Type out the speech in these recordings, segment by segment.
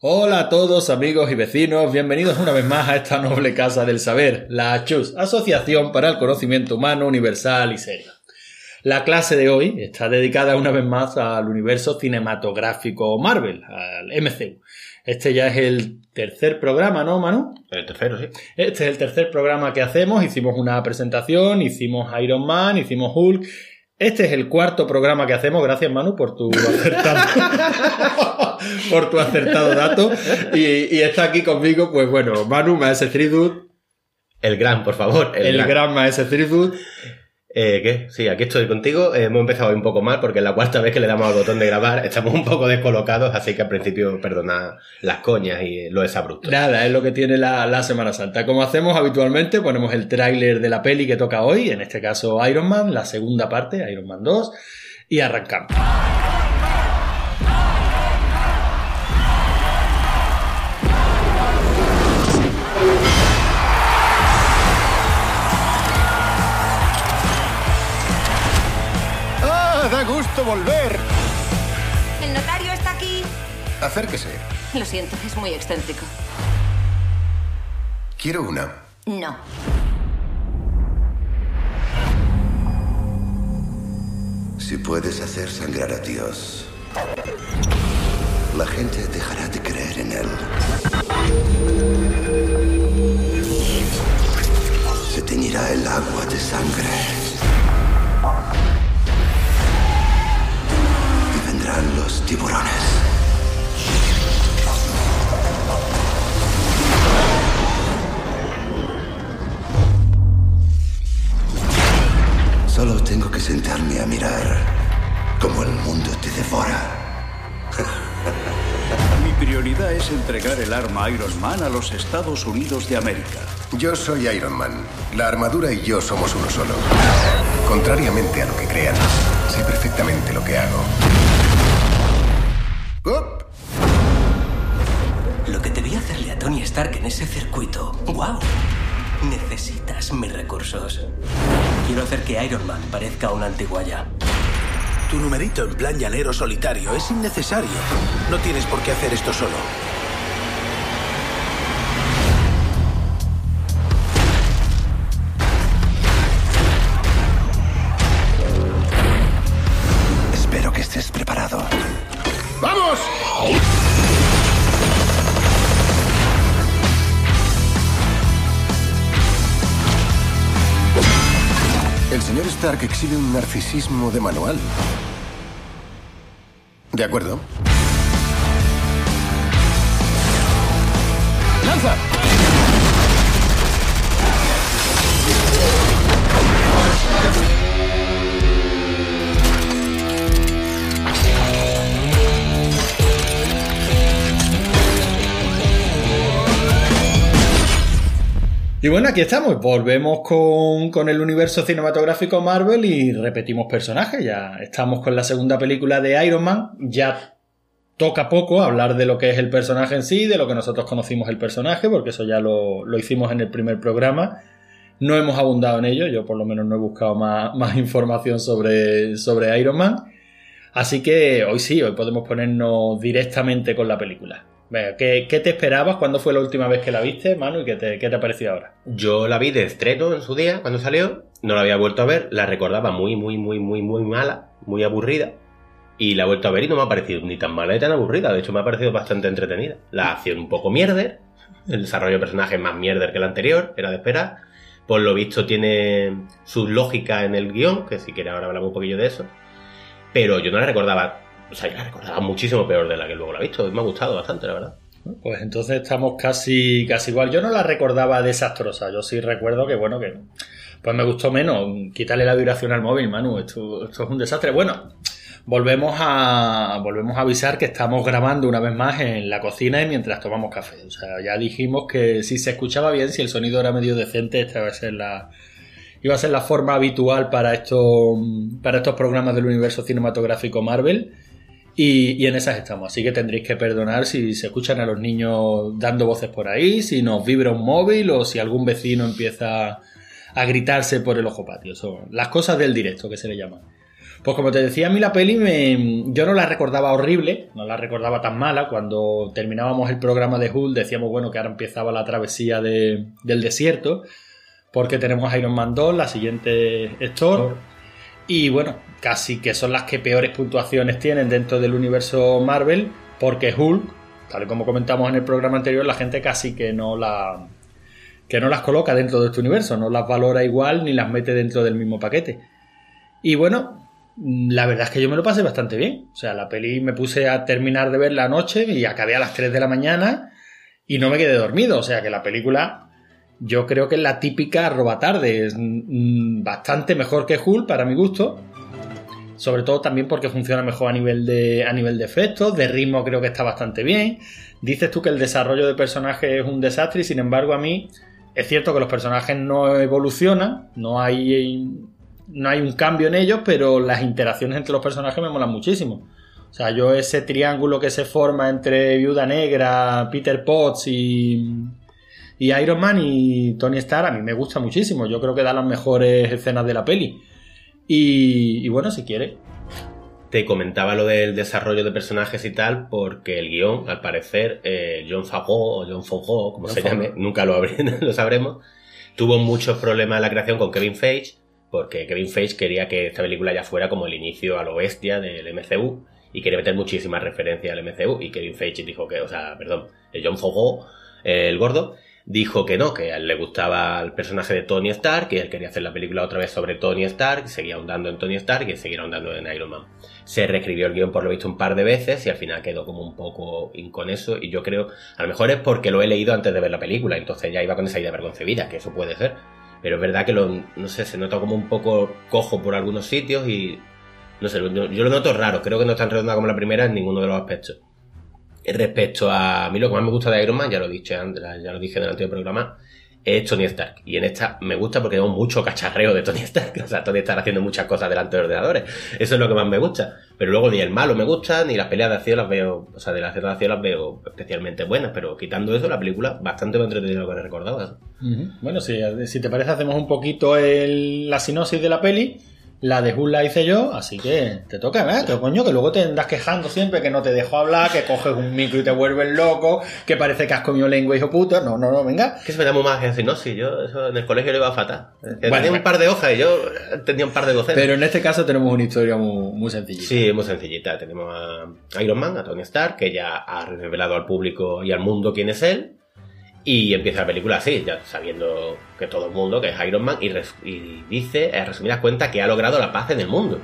Hola a todos amigos y vecinos, bienvenidos una vez más a esta noble casa del saber, la ACHUS, Asociación para el Conocimiento Humano Universal y Serio. La clase de hoy está dedicada una vez más al universo cinematográfico Marvel, al MCU. Este ya es el tercer programa, ¿no, Manu? El tercero, sí. Este es el tercer programa que hacemos. Hicimos una presentación, hicimos Iron Man, hicimos Hulk. Este es el cuarto programa que hacemos. Gracias, Manu, por tu acertado, por tu acertado dato. Y, y, está aquí conmigo, pues bueno, Manu, Maese Threadwood. El gran, por favor. El, el gran, gran Maese Threadwood. Eh, ¿Qué? Sí, aquí estoy contigo. Eh, hemos empezado un poco mal porque es la cuarta vez que le damos al botón de grabar estamos un poco descolocados, así que al principio perdona las coñas y lo abrupto. Nada, es lo que tiene la, la Semana Santa. Como hacemos habitualmente, ponemos el tráiler de la peli que toca hoy, en este caso Iron Man, la segunda parte, Iron Man 2, y arrancamos. Volver. ¿El notario está aquí? Acérquese. Lo siento, es muy excéntrico. Quiero una. No. Si puedes hacer sangrar a Dios, la gente dejará de creer en él. Se teñirá el agua de sangre. Los tiburones. Solo tengo que sentarme a mirar cómo el mundo te devora. Mi prioridad es entregar el arma Iron Man a los Estados Unidos de América. Yo soy Iron Man. La armadura y yo somos uno solo. Contrariamente a lo que crean, sé perfectamente lo que hago. ¡Up! Lo que te vi hacerle a Tony Stark en ese circuito. ¡Wow! Necesitas mis recursos. Quiero hacer que Iron Man parezca una antiguaya. Tu numerito en plan llanero solitario es innecesario. No tienes por qué hacer esto solo. Stark exhibe un narcisismo de manual. De acuerdo. ¡Lanza! Y bueno, aquí estamos. Volvemos con, con, el universo cinematográfico Marvel y repetimos personajes. Ya estamos con la segunda película de Iron Man. Ya toca poco hablar de lo que es el personaje en sí, de lo que nosotros conocimos el personaje, porque eso ya lo, lo hicimos en el primer programa. No hemos abundado en ello, yo por lo menos no he buscado más, más información sobre, sobre Iron Man. Así que hoy sí, hoy podemos ponernos directamente con la película. Venga, ¿qué, ¿qué, te esperabas? ¿Cuándo fue la última vez que la viste, Manu? ¿Y qué te, ha parecido ahora? Yo la vi de estreno en su día, cuando salió. No la había vuelto a ver. La recordaba muy, muy, muy, muy, muy mala. Muy aburrida. Y la he vuelto a ver y no me ha parecido ni tan mala ni tan aburrida. De hecho, me ha parecido bastante entretenida. La acción un poco mierder. El desarrollo de personajes más mierder que el anterior. Era de esperar. Por lo visto tiene su lógica en el guion. Que si quiere ahora hablamos un poquillo de eso. Pero yo no la recordaba o sea, la recordaba muchísimo peor de la que luego la he visto. Me ha gustado bastante, la verdad. Pues entonces estamos casi, casi igual. Yo no la recordaba desastrosa. Yo sí recuerdo que, bueno, que pues me gustó menos. Quitarle la vibración al móvil, Manu. Esto, esto es un desastre. Bueno, volvemos a, volvemos a avisar que estamos grabando una vez más en la cocina y mientras tomamos café. O sea, ya dijimos que si se escuchaba bien, si el sonido era medio decente, esta va a ser la, iba a ser la forma habitual para, esto, para estos programas del universo cinematográfico Marvel. Y, y, en esas estamos. Así que tendréis que perdonar si se escuchan a los niños dando voces por ahí, si nos vibra un móvil o si algún vecino empieza a gritarse por el ojo patio. Son las cosas del directo que se le llaman. Pues como te decía, a mí la peli me, yo no la recordaba horrible, no la recordaba tan mala. Cuando terminábamos el programa de Hulk decíamos, bueno, que ahora empezaba la travesía de- del desierto, porque tenemos Iron Man 2, la siguiente es Thor, y bueno, casi que son las que peores puntuaciones tienen dentro del universo Marvel, porque Hulk, tal y como comentamos en el programa anterior, la gente casi que no la que no las coloca dentro de este universo, no las valora igual ni las mete dentro del mismo paquete. Y bueno, la verdad es que yo me lo pasé bastante bien. O sea, la peli me puse a terminar de verla anoche y acabé a las 3 de la mañana y no me quedé dormido. O sea, que la película yo creo que es la típica roba tarde. Es mm, bastante mejor que Hulk para mi gusto. Sobre todo también porque funciona mejor a nivel de, a nivel de efectos, de ritmo creo que está bastante bien. Dices tú que el desarrollo de personajes es un desastre y sin embargo a mí es cierto que los personajes no evolucionan, no hay, no hay un cambio en ellos, pero las interacciones entre los personajes me molan muchísimo. O sea, yo ese triángulo que se forma entre Viuda Negra, Peter Potts y, Iron Man y Tony Stark a mí me gusta muchísimo. Yo creo que da las mejores escenas de la peli. Y, y bueno, si quiere. Te comentaba lo del desarrollo de personajes y tal, porque el guion, al parecer, eh, John Favreau o John Favreau, como John se llame, Favreau. nunca lo, lo sabremos, tuvo muchos problemas en la creación con Kevin Feige, porque Kevin Feige quería que esta película ya fuera como el inicio a lo bestia del MCU y quería meter muchísimas referencias al MCU y Kevin Feige dijo que, o sea, perdón, John Favreau, eh, el gordo, dijo que no, que a él le gustaba el personaje de Tony Stark, que él quería hacer la película otra vez sobre Tony Stark, seguía ahondando en Tony Stark y seguía ahondando en Iron Man. Se reescribió el guion por lo visto un par de veces y al final quedó como un poco inconeso y yo creo, a lo mejor es porque lo he leído antes de ver la película, entonces ya iba con esa idea preconcebida, que eso puede ser. Pero es verdad que lo, no sé, se nota como un poco cojo por algunos sitios y no sé, yo lo noto raro, creo que no es tan redonda como la primera en ninguno de los aspectos. Respecto a mí lo que más me gusta de Iron Man, ya lo dije antes, ya lo dije en el anterior programa, es Tony Stark. Y en esta me gusta porque tengo mucho cacharreo de Tony Stark. O sea, Tony Stark haciendo muchas cosas delante de ordenadores. Eso es lo que más me gusta. Pero luego ni el malo me gusta, ni las peleas de acción las veo, o sea, de las de acción las veo especialmente buenas. Pero quitando eso, la película bastante más entretenida lo que recordaba. Bueno, si, si te parece, hacemos un poquito el- la sinopsis de la peli. La de Hulk la hice yo, así que te toca, ¿verdad? Que coño, que luego te andas quejando siempre que no te dejo hablar, que coges un micro y te vuelves loco, que parece que has comido lengua, hijo puta. No, no, no, venga. Que se me da muy más que no, si yo eso en el colegio le iba fatal. Que Bueno, tenía un bueno. par de hojas y yo tenía un par de docenas. Pero en este caso tenemos una historia muy, muy sencillita. Sí, muy sencillita. Tenemos a Iron Man, a Tony Stark, que ya ha revelado al público y al mundo quién es él. Y empieza la película así, ya sabiendo que todo el mundo que es Iron Man, y, y dice, en resumidas cuentas, que ha logrado la paz en el mundo.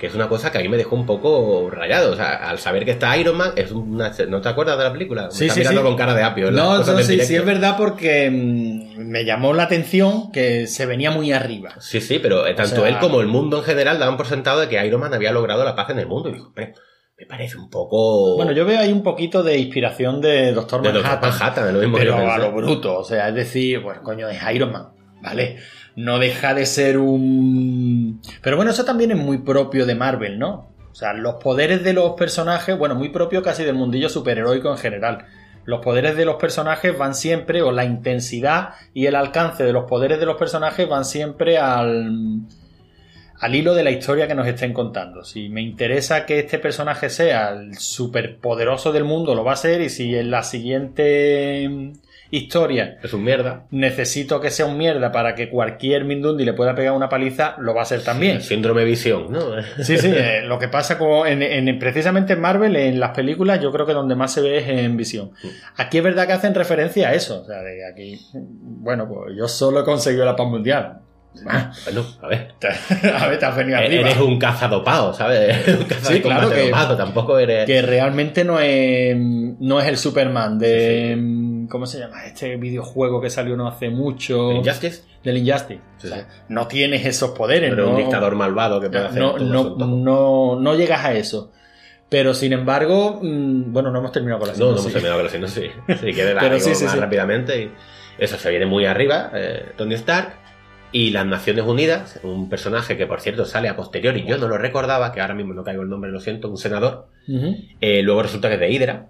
Que es una cosa que a mí me dejó un poco rayado. O sea, al saber que está Iron Man, es una. ¿No te acuerdas de la película? Me Sí, estás sí, mirando sí. con cara de apio. No, no, sí, sí, es verdad porque mm, me llamó la atención que se venía muy arriba. Sí, sí, pero eh, tanto sea- él como el mundo en general daban por sentado de que Iron Man había logrado la paz en el mundo. Y dijo, me parece un poco. Bueno, yo veo ahí un poquito de inspiración de Doctor de Manhattan. Doctor Manhattan, lo mismo que pero a lo bruto, o sea, es decir, bueno, coño, es Iron Man, ¿vale? No deja de ser un... Pero bueno, eso también es muy propio de Marvel, ¿no? O sea, los poderes de los personajes, bueno, muy propio casi del mundillo superheroico en general. Los poderes de los personajes van siempre, o la intensidad y el alcance de los poderes de los personajes van siempre al, al hilo de la historia que nos estén contando. Si me interesa que este personaje sea el superpoderoso del mundo, lo va a ser. Y si en la siguiente mm, historia Es un mierda. necesito que sea un mierda para que cualquier Mindundi le pueda pegar una paliza, lo va a ser también. Síndrome visión, ¿no? Sí, sí, eh, lo que pasa en, en- precisamente en Marvel, en las películas, yo creo que donde más se ve es en visión. Aquí es verdad que hacen referencia a eso. O sea, de aquí, bueno, pues yo solo he conseguido la paz mundial. Ah, Bueno, a ver. a ver, te has venido arriba. Eres un cazadopado, ¿sabes? un cazadopado Sí, claro que- tampoco eres. Que realmente no es, no es el Superman de. ¿Cómo se llama? Este videojuego que salió no hace mucho. Injustice, Del Injustice. Sí, O sea, sí. no tienes esos poderes, pero ¿no? un dictador malvado que puede hacer no, todo no, no, no llegas a eso. Pero sin embargo, mm, bueno, no hemos terminado con la No, no hemos terminado con la. Sí, que Pero digo sí, sí, más sí. rápidamente. Y eso se viene muy arriba, eh, Tony Stark. Y las Naciones Unidas, un personaje que por cierto sale a posteriori, yo no lo recordaba, que ahora mismo no caigo el nombre, lo siento, un senador. Eh, luego resulta que es de Hydra.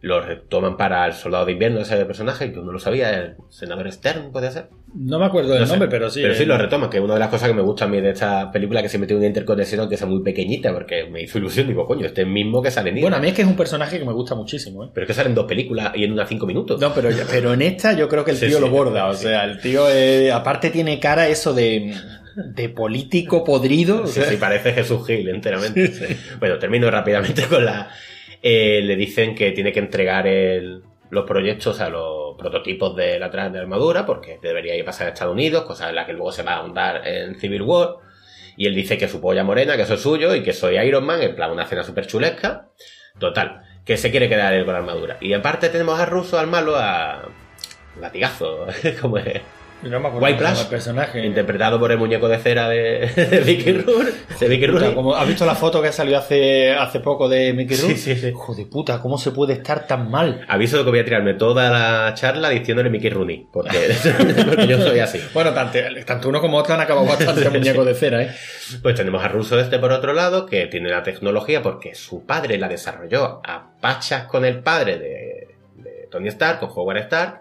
Lo retoman para el soldado de invierno ese personaje, que no lo sabía, el senador Stern, puede ser. No me acuerdo del No sé. nombre, pero sí. Pero sí eh, lo retoma, que es una de las cosas que me gusta a mí de esta película, que siempre tiene una interconexión, aunque sea muy pequeñita, porque me hizo ilusión. Digo, coño, este es mismo que sale en Bueno, a mí es que es un personaje que me gusta muchísimo, ¿eh? Pero es que salen dos películas y en unas cinco minutos. No, pero, pero en esta yo creo que el Sí, tío sí, lo borda. O sea, el tío, eh, aparte tiene cara eso de, de político podrido. o Sí, sea, sí, parece Jesús Gil enteramente. Bueno, termino rápidamente con la... eh, le dicen que tiene que entregar el- los proyectos, o sea, los prototipos de la tra- de armadura, porque debería ir pasar a Estados Unidos, cosa en la que luego se va a ahondar en Civil War. Y él dice que su polla morena, que eso es suyo, y que soy Iron Man, en plan una cena súper chulesca. Total, que se quiere quedar él con la armadura. Y aparte tenemos a Russo, al malo, a... Latigazo, como es... no me acuerdo White el personaje. Interpretado por el muñeco de cera de, de Vicky Rourke. De Vicky Puta, Rourke. como- ¿Has visto la foto que salió hace, hace poco de Mickey Rourke? Sí, sí, sí. Hijo de puta, ¿cómo se puede estar tan mal? Aviso de que voy a tirarme toda la charla diciéndole Mickey Rooney, porque, porque yo soy así. Bueno, tanto, tanto uno como otro han acabado bastante muñecos de cera, ¿eh? Pues tenemos a Russo este por otro lado, que tiene la tecnología porque su padre la desarrolló a pachas con el padre de, de Tony Stark, con Howard Stark,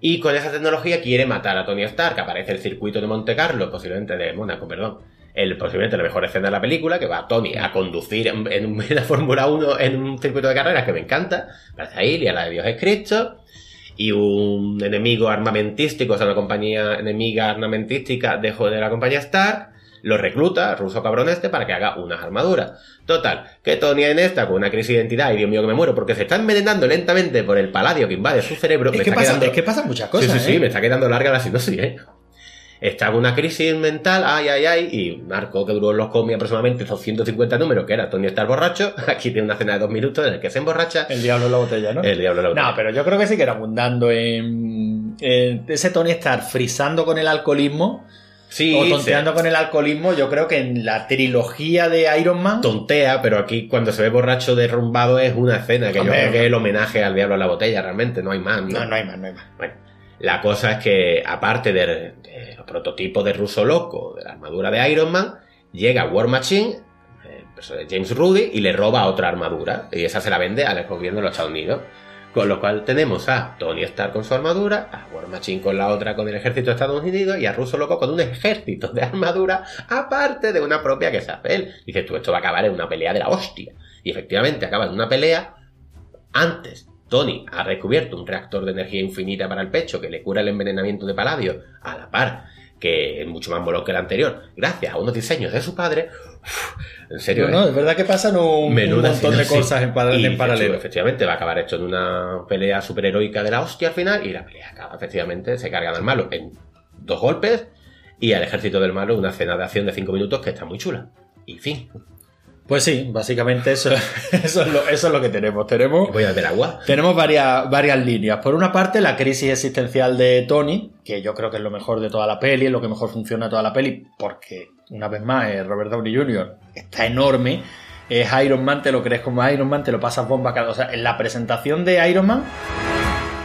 y con esa tecnología quiere matar a Tony Stark. Aparece el circuito de Monte Carlo, posiblemente de Mónaco, perdón. El, posiblemente la mejor escena de la película, que va Tony a conducir en, en la Fórmula 1 en un circuito de carreras que me encanta. Parece a la de Dios es Cristo. Y un enemigo armamentístico, o sea, una compañía enemiga armamentística de, de la compañía Stark, lo recluta, ruso cabrón este, para que haga unas armaduras. Total, que Tony en esta, con una crisis de identidad, y Dios mío que me muero, porque se está envenenando lentamente por el paladio que invade su cerebro. Es me que, está pasa, quedando- es que pasan muchas cosas, sí, sí, sí, ¿eh? me está quedando larga la sinopsis, ¿eh? Está en una crisis mental, ay, ay, ay, y un arco que duró en los cómics aproximadamente 250 números, que era Tony está borracho. Aquí tiene una cena de dos minutos en el que se emborracha. El diablo en la botella, ¿no? El diablo en la botella. No, pero yo creo que sí que era abundando en, en ese Tony estar frisando con el alcoholismo sí, o tonteando con el alcoholismo. Yo creo que en la trilogía de Iron Man. tontea, pero aquí cuando se ve borracho derrumbado es una escena que Hombre. yo creo que es el homenaje al diablo en la botella, realmente, no hay más. No, no hay más, no hay más. Bueno, la cosa es que, aparte de, de los prototipos de Russo Loco, de la armadura de Iron Man, llega War Machine, James Rudy, y le roba otra armadura. Y esa se la vende al gobierno de los Estados Unidos. Con lo cual tenemos a Tony Stark con su armadura, a War Machine con la otra con el ejército de Estados Unidos y a Russo Loco con un ejército de armadura aparte de una propia que se hace él. Dices tú, esto va a acabar en una pelea de la hostia. Y efectivamente acaba en una pelea antes, Tony ha descubierto un reactor de energía infinita para el pecho que le cura el envenenamiento de paladio a la par, que es mucho más molón que el anterior, gracias a unos diseños de su padre. En serio, No, no, ¿eh? es verdad que pasan un, un montón de cosas en, Y en paralelo. Efectivamente, va a acabar esto en una pelea superheroica de la hostia al final, y la pelea acaba, efectivamente, se cargan al malo en dos golpes, y al ejército del malo una cena de acción de cinco minutos que está muy chula. Y fin, Pues sí, básicamente eso, eso, es lo, eso es lo que tenemos. Tenemos voy a beber agua. Tenemos varias, varias líneas. Por una parte, la crisis existencial de Tony, que yo creo que es lo mejor de toda la peli, es lo que mejor funciona de toda la peli, porque, una vez más, eh, Robert Downey Jr. está enorme. Es Iron Man, te lo crees como Iron Man, te lo pasas bomba cada. O sea, en la presentación de Iron Man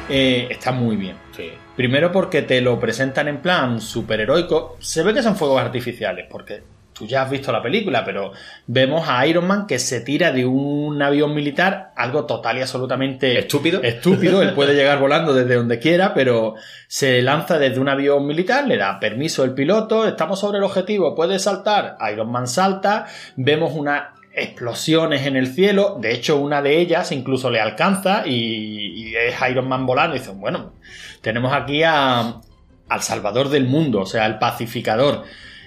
eh, está muy bien. Sí. Primero porque te lo presentan en plan superheroico. Se ve que son fuegos artificiales, porque tú ya has visto la película, pero vemos a Iron Man que se tira de un avión militar, algo total y absolutamente Estúpido. Estúpido, él puede llegar volando desde donde quiera, pero se lanza desde un avión militar, le da permiso el piloto, estamos sobre el objetivo, puede saltar, Iron Man salta, vemos unas explosiones en el cielo, de hecho una de ellas incluso le alcanza y, y es Iron Man volando y dicen, bueno, tenemos aquí a, al salvador del mundo, o sea, al pacificador.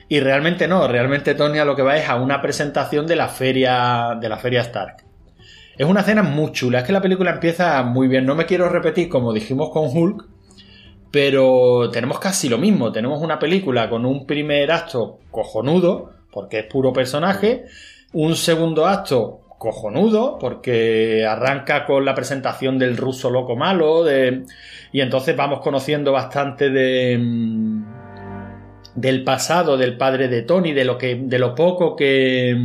Y realmente no, realmente Tony a lo que va es a una presentación de la feria de la feria Stark. Es una escena muy chula, es que la película empieza muy bien. No me quiero repetir como dijimos con Hulk, pero tenemos casi lo mismo. Tenemos una película con un primer acto cojonudo, porque es puro personaje, un segundo acto cojonudo, porque arranca con la presentación del ruso loco malo, de... y entonces vamos conociendo bastante de mm, del pasado del padre de Tony, de lo que de lo poco que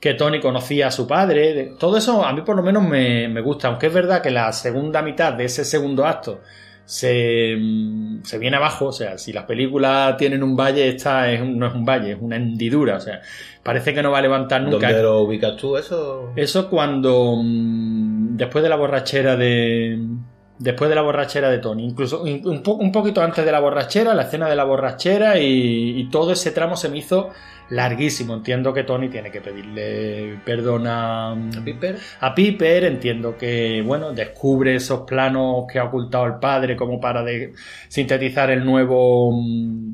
que Tony conocía a su padre. de- todo eso a mí por lo menos me, me gusta, aunque es verdad que la segunda mitad de ese segundo acto se, se viene abajo, o sea, si las películas tienen un valle, esta es no es un valle, es una hendidura, o sea, parece que no va a levantar nunca. ¿Dónde lo ubicas tú eso? Eso cuando mm, después de la borrachera de después de la borrachera de Tony, incluso un, un po- un poquito antes de la borrachera, la escena de la borrachera y, y todo ese tramo se me hizo larguísimo. Entiendo que Tony tiene que pedirle perdón a, Piper. a Piper, entiendo que, bueno, descubre esos planos que ha ocultado el padre como para de- sintetizar el nuevo mm,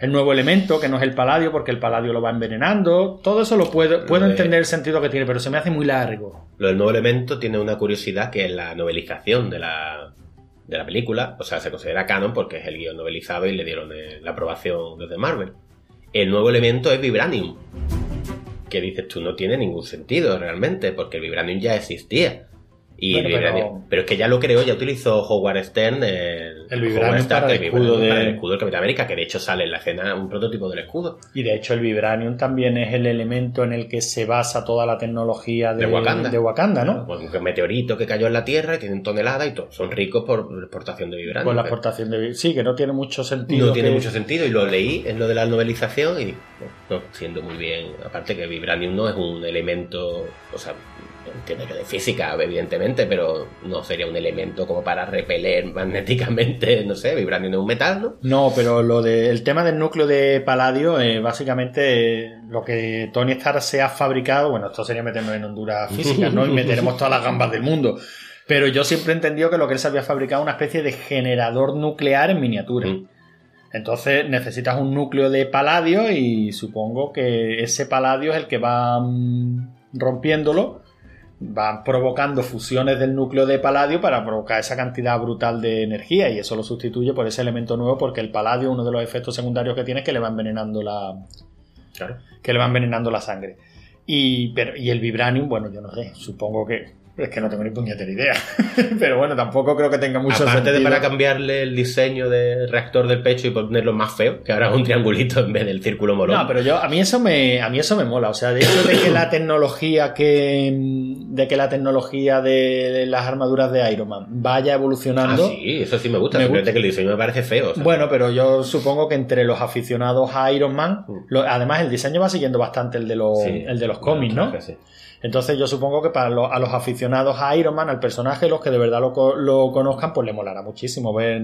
el nuevo elemento, que no es el paladio, porque el paladio lo va envenenando. Todo eso lo puedo, puedo de- entender el sentido que tiene, pero se me hace muy largo. Lo del nuevo elemento tiene una curiosidad que es la novelización de la, de la película. O sea, se considera canon porque es el guion novelizado y le dieron eh, la aprobación desde Marvel. El nuevo elemento es Vibranium. Que dices tú, no tiene ningún sentido realmente, porque el Vibranium ya existía. Y Bueno, pero- es que ya lo creó, ya utilizó Howard Stern el, El Vibranium para el escudo de- para el escudo del Capitán América, que de hecho sale en la escena un prototipo del escudo. Y de hecho el Vibranium también es el elemento en el que se basa toda la tecnología de, De Wakanda. de Wakanda, ¿no? Pues un meteorito que cayó en la Tierra y tienen toneladas y todo. Son ricos por exportación de Vibranium. La exportación de... Sí, que no tiene mucho sentido. No tiene mucho sentido y lo leí en lo de la novelización y no, siendo muy bien. Aparte que Vibranium no es un elemento, o sea, entiendo yo de física, evidentemente, pero no sería un elemento como para repeler magnéticamente, no sé, Vibranium es un metal, ¿no? No, pero lo del tema del núcleo de paladio, eh, básicamente eh, lo que Tony Stark se ha fabricado, bueno, esto sería meternos en Honduras físicas, ¿no? Y meteremos todas las gambas del mundo. Pero yo siempre he entendido que lo que él se había fabricado es una especie de generador nuclear en miniatura. Mm. Entonces necesitas un núcleo de paladio y supongo que ese paladio es el que va mm, rompiéndolo, va provocando fusiones del núcleo de paladio para provocar esa cantidad brutal de energía y eso lo sustituye por ese elemento nuevo porque el paladio, uno de los efectos secundarios que tiene es que le va envenenando la, Claro. que le va envenenando la sangre. Y, pero, y el vibranium, bueno, yo no sé, supongo que es que no tengo ni puñetera idea. pero bueno, tampoco creo que tenga mucho Aparte de sentido. para cambiarle el diseño del reactor del pecho y ponerlo más feo, que ahora es un triangulito en vez del círculo molón. No, pero yo a mí eso me a mí eso me mola, o sea, de hecho de que la tecnología que de que la tecnología de las armaduras de Iron Man vaya Ah, evolucionando. sí, eso sí me gusta, Me simplemente gusta. que el diseño me parece feo. o sea. Bueno, pero yo supongo que entre los aficionados a Iron Man, Mm. lo- además el diseño va siguiendo bastante el de los Sí, el de los cómics, ¿no? sí. Entonces yo supongo que para los- a los aficionados a Iron Man, al personaje, los que de verdad lo, lo conozcan, pues le molará muchísimo ver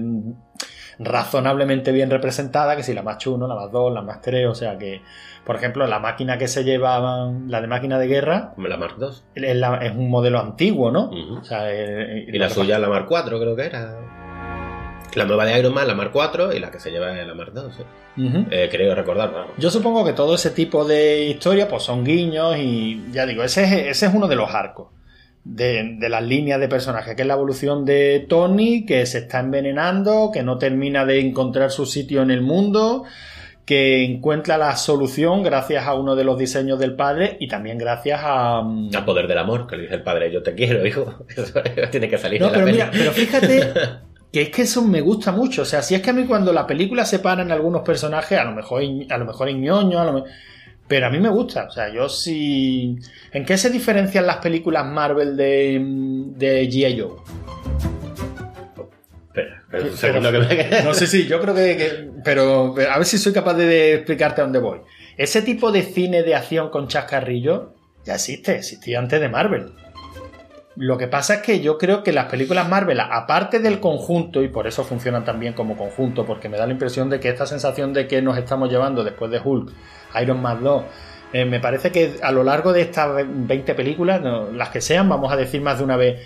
razonablemente bien representada, que si la más chuno, la más dos, la más tres, o sea que, por ejemplo, la máquina que se lleva, la de máquina de guerra, la Mark II. es, la- es un modelo antiguo, ¿no? O sea, eh, Y la suya la Mark IV, creo que era. La nueva de Iron Man, la Mark IV, y la que se lleva es la Mark II. sí. pasa- Ujú. Eh, creo recordar, vamos. Yo supongo que todo ese tipo de historia pues son guiños y ya digo, ese es, ese es uno de los arcos de, de las líneas de personaje, que es la evolución de Tony, que se está envenenando, que no termina de encontrar su sitio en el mundo, que encuentra la solución gracias a uno de los diseños del padre y también gracias a... mm, Al poder del amor, que le dice el padre, yo te quiero, hijo. Eso tiene que salir No, en la pero peli. mira, pero fíjate que es que eso me gusta mucho. O sea, si es que a mí cuando la película separa en algunos personajes, a lo mejor, a lo mejor es ñoño, a lo me- pero a mí me gusta. O sea, yo sí. ¿En qué se diferencian las películas Marvel de, de G.I. Joe? Espera, un Pero- que me. No sé si, yo creo que. que- pero, pero a ver si soy capaz de explicarte a dónde voy. Ese tipo de cine de acción con chascarrillo ya existe, existía antes de Marvel. Lo que pasa es que yo creo que las películas Marvel, aparte del conjunto, y por eso funcionan también como conjunto, porque me da la impresión de que esta sensación de que nos estamos llevando después de Hulk, Iron Man 2, eh, me parece que a lo largo de estas 20 películas, las que sean, vamos a decir más de una vez,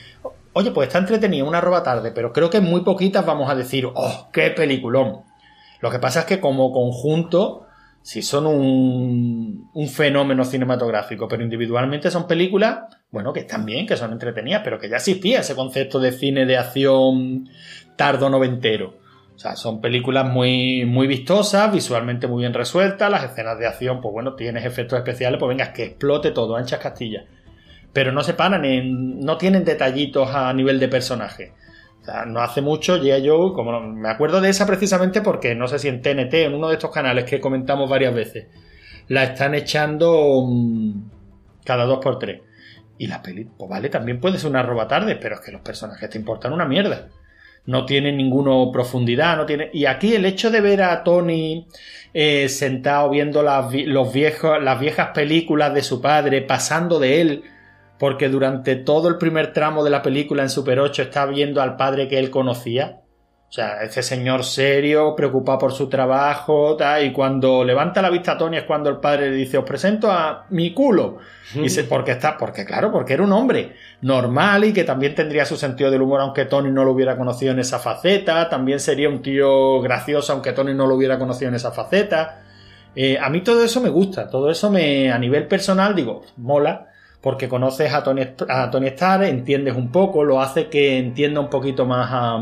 oye, pues está entretenida, una roba tarde, pero creo que muy poquitas vamos a decir, oh, qué peliculón. Lo que pasa es que como conjunto, sí son un, un fenómeno cinematográfico, pero individualmente son películas, bueno, que están bien, que son entretenidas, pero que ya existía ese concepto de cine de acción tardo noventero. O sea, son películas muy, muy vistosas, visualmente muy bien resueltas, las escenas de acción, pues bueno, tienes efectos especiales, pues venga, que explote todo, anchas castillas. Pero no se paran no tienen detallitos a nivel de personaje. O sea, no hace mucho G.I. Joe, como no- me acuerdo de esa precisamente porque no sé si en TNT, en uno de estos canales que comentamos varias veces, la están echando mm, cada dos por tres. Y la peli, pues vale, también puede ser una roba tarde, pero es que los personajes te importan una mierda. No tienen ninguna profundidad, no tiene. Y aquí el hecho de ver a Tony eh, sentado viendo las, los viejos, las viejas películas de su padre, pasando de él porque durante todo el primer tramo de la película en Super 8 está viendo al padre que él conocía. O sea, ese señor serio, preocupado por su trabajo, tal, y cuando levanta la vista a Tony es cuando el padre le dice, os presento a mi culo. Y se, porque está, porque claro, porque era un hombre normal y que también tendría su sentido del humor, aunque Tony no lo hubiera conocido en esa faceta, también sería un tío gracioso, aunque Tony no lo hubiera conocido en esa faceta. Eh, a mí todo eso me gusta, todo eso me, a nivel personal, digo, mola, porque conoces a Tony, a Tony Stark, entiendes un poco, lo hace que entienda un poquito más a,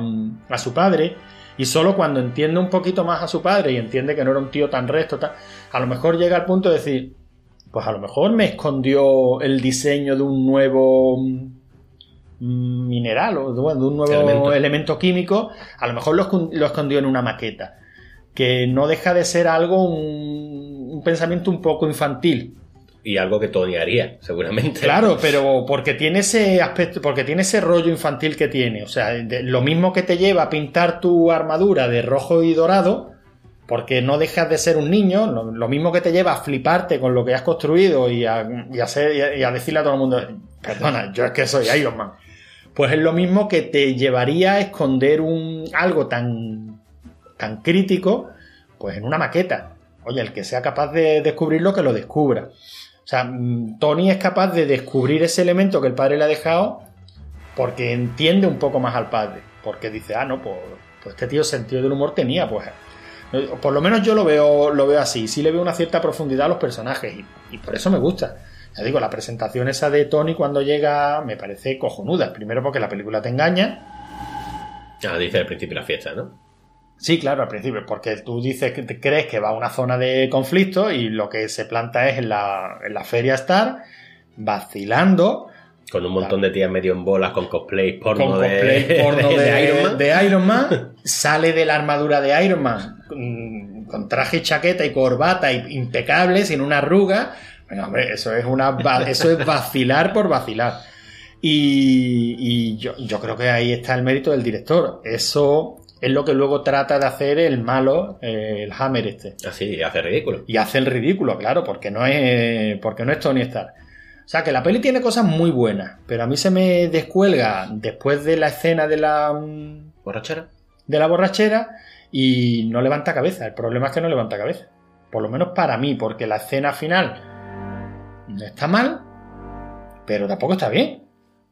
a su padre. Y solo cuando entiende un poquito más a su padre y entiende que no era un tío tan recto, tal, a lo mejor llega al punto de decir, pues a lo mejor me escondió el diseño de un nuevo mm, mineral o de, un nuevo elemento. Elemento. químico, a lo mejor lo, lo escondió en una maqueta, que no deja de ser algo, un, un pensamiento un poco infantil. Y algo que Tony haría, seguramente. Claro, pero porque tiene ese aspecto, porque tiene ese rollo infantil que tiene. O sea, lo mismo que te lleva a pintar tu armadura de rojo y dorado, porque no dejas de ser un niño, lo, mismo que te lleva a fliparte con lo que has construido y a, y a- y a decirle a todo el mundo, perdona, yo es que soy Iron Man. Pues es lo mismo que te llevaría a esconder un, algo tan, tan crítico, pues en una maqueta. Oye, el que sea capaz de descubrirlo, que lo descubra. O sea, mm, Tony es capaz de descubrir ese elemento que el padre le ha dejado porque entiende un poco más al padre. Porque dice, ah, no, pues, pues este tío sentido del humor tenía, pues. eh, Por lo menos yo lo veo, lo veo así. Sí le veo una cierta profundidad a los personajes y, y por eso me gusta. Ya digo, la presentación esa de Tony cuando llega me parece cojonuda. Primero porque la película te engaña. Ah, dice al principio la fiesta, ¿no? Sí, claro, al principio, porque tú dices que te crees que va a una zona de conflicto y lo que se planta es en la, en la feria Star, vacilando, Con un montón de tías medio en bolas con cosplay porno con de, cosplay porno de, de Iron Man. de Iron Man, sale de la armadura de Iron Man con, con traje y chaqueta y corbata impecable, sin una arruga. Bueno, hombre, eso es, una, eso es vacilar por vacilar. Y, y yo, yo creo que ahí está el mérito del director. Eso es lo que luego trata de hacer el malo, eh, el Hammer este. Así, hace ridículo. Y hace el ridículo, claro, porque no es, porque no es Tony Stark. O sea, que la peli tiene cosas muy buenas, pero a mí se me descuelga después de la escena de la, mm, ¿Borrachera? de la borrachera y no levanta cabeza. El problema es que no levanta cabeza. Por lo menos para mí, porque la escena final no está mal, pero tampoco está bien.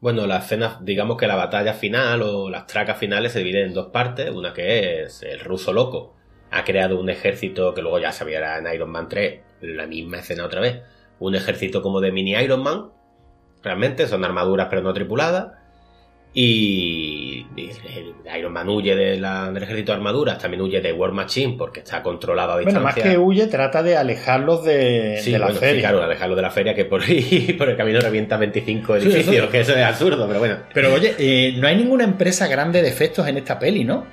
Bueno, las escenas, digamos que la batalla final o las tracas finales se dividen en dos partes. Una que es el ruso loco. Ha creado un ejército que luego ya se viera en Iron Man 3, la misma escena otra vez. Un ejército como de mini Iron Man. Realmente son armaduras pero no tripuladas. Y Iron Man huye de la- del ejército de armaduras, también huye de War Machine porque está controlado a Bueno, más distancia. que huye, trata de alejarlos de, Sí, de la bueno, sí, feria. claro, alejarlo de la feria que por ahí, por el camino revienta 25 Sí, edificios, eso- que eso es absurdo, pero bueno. Pero oye, eh, no hay ninguna empresa grande de efectos en esta peli, ¿no?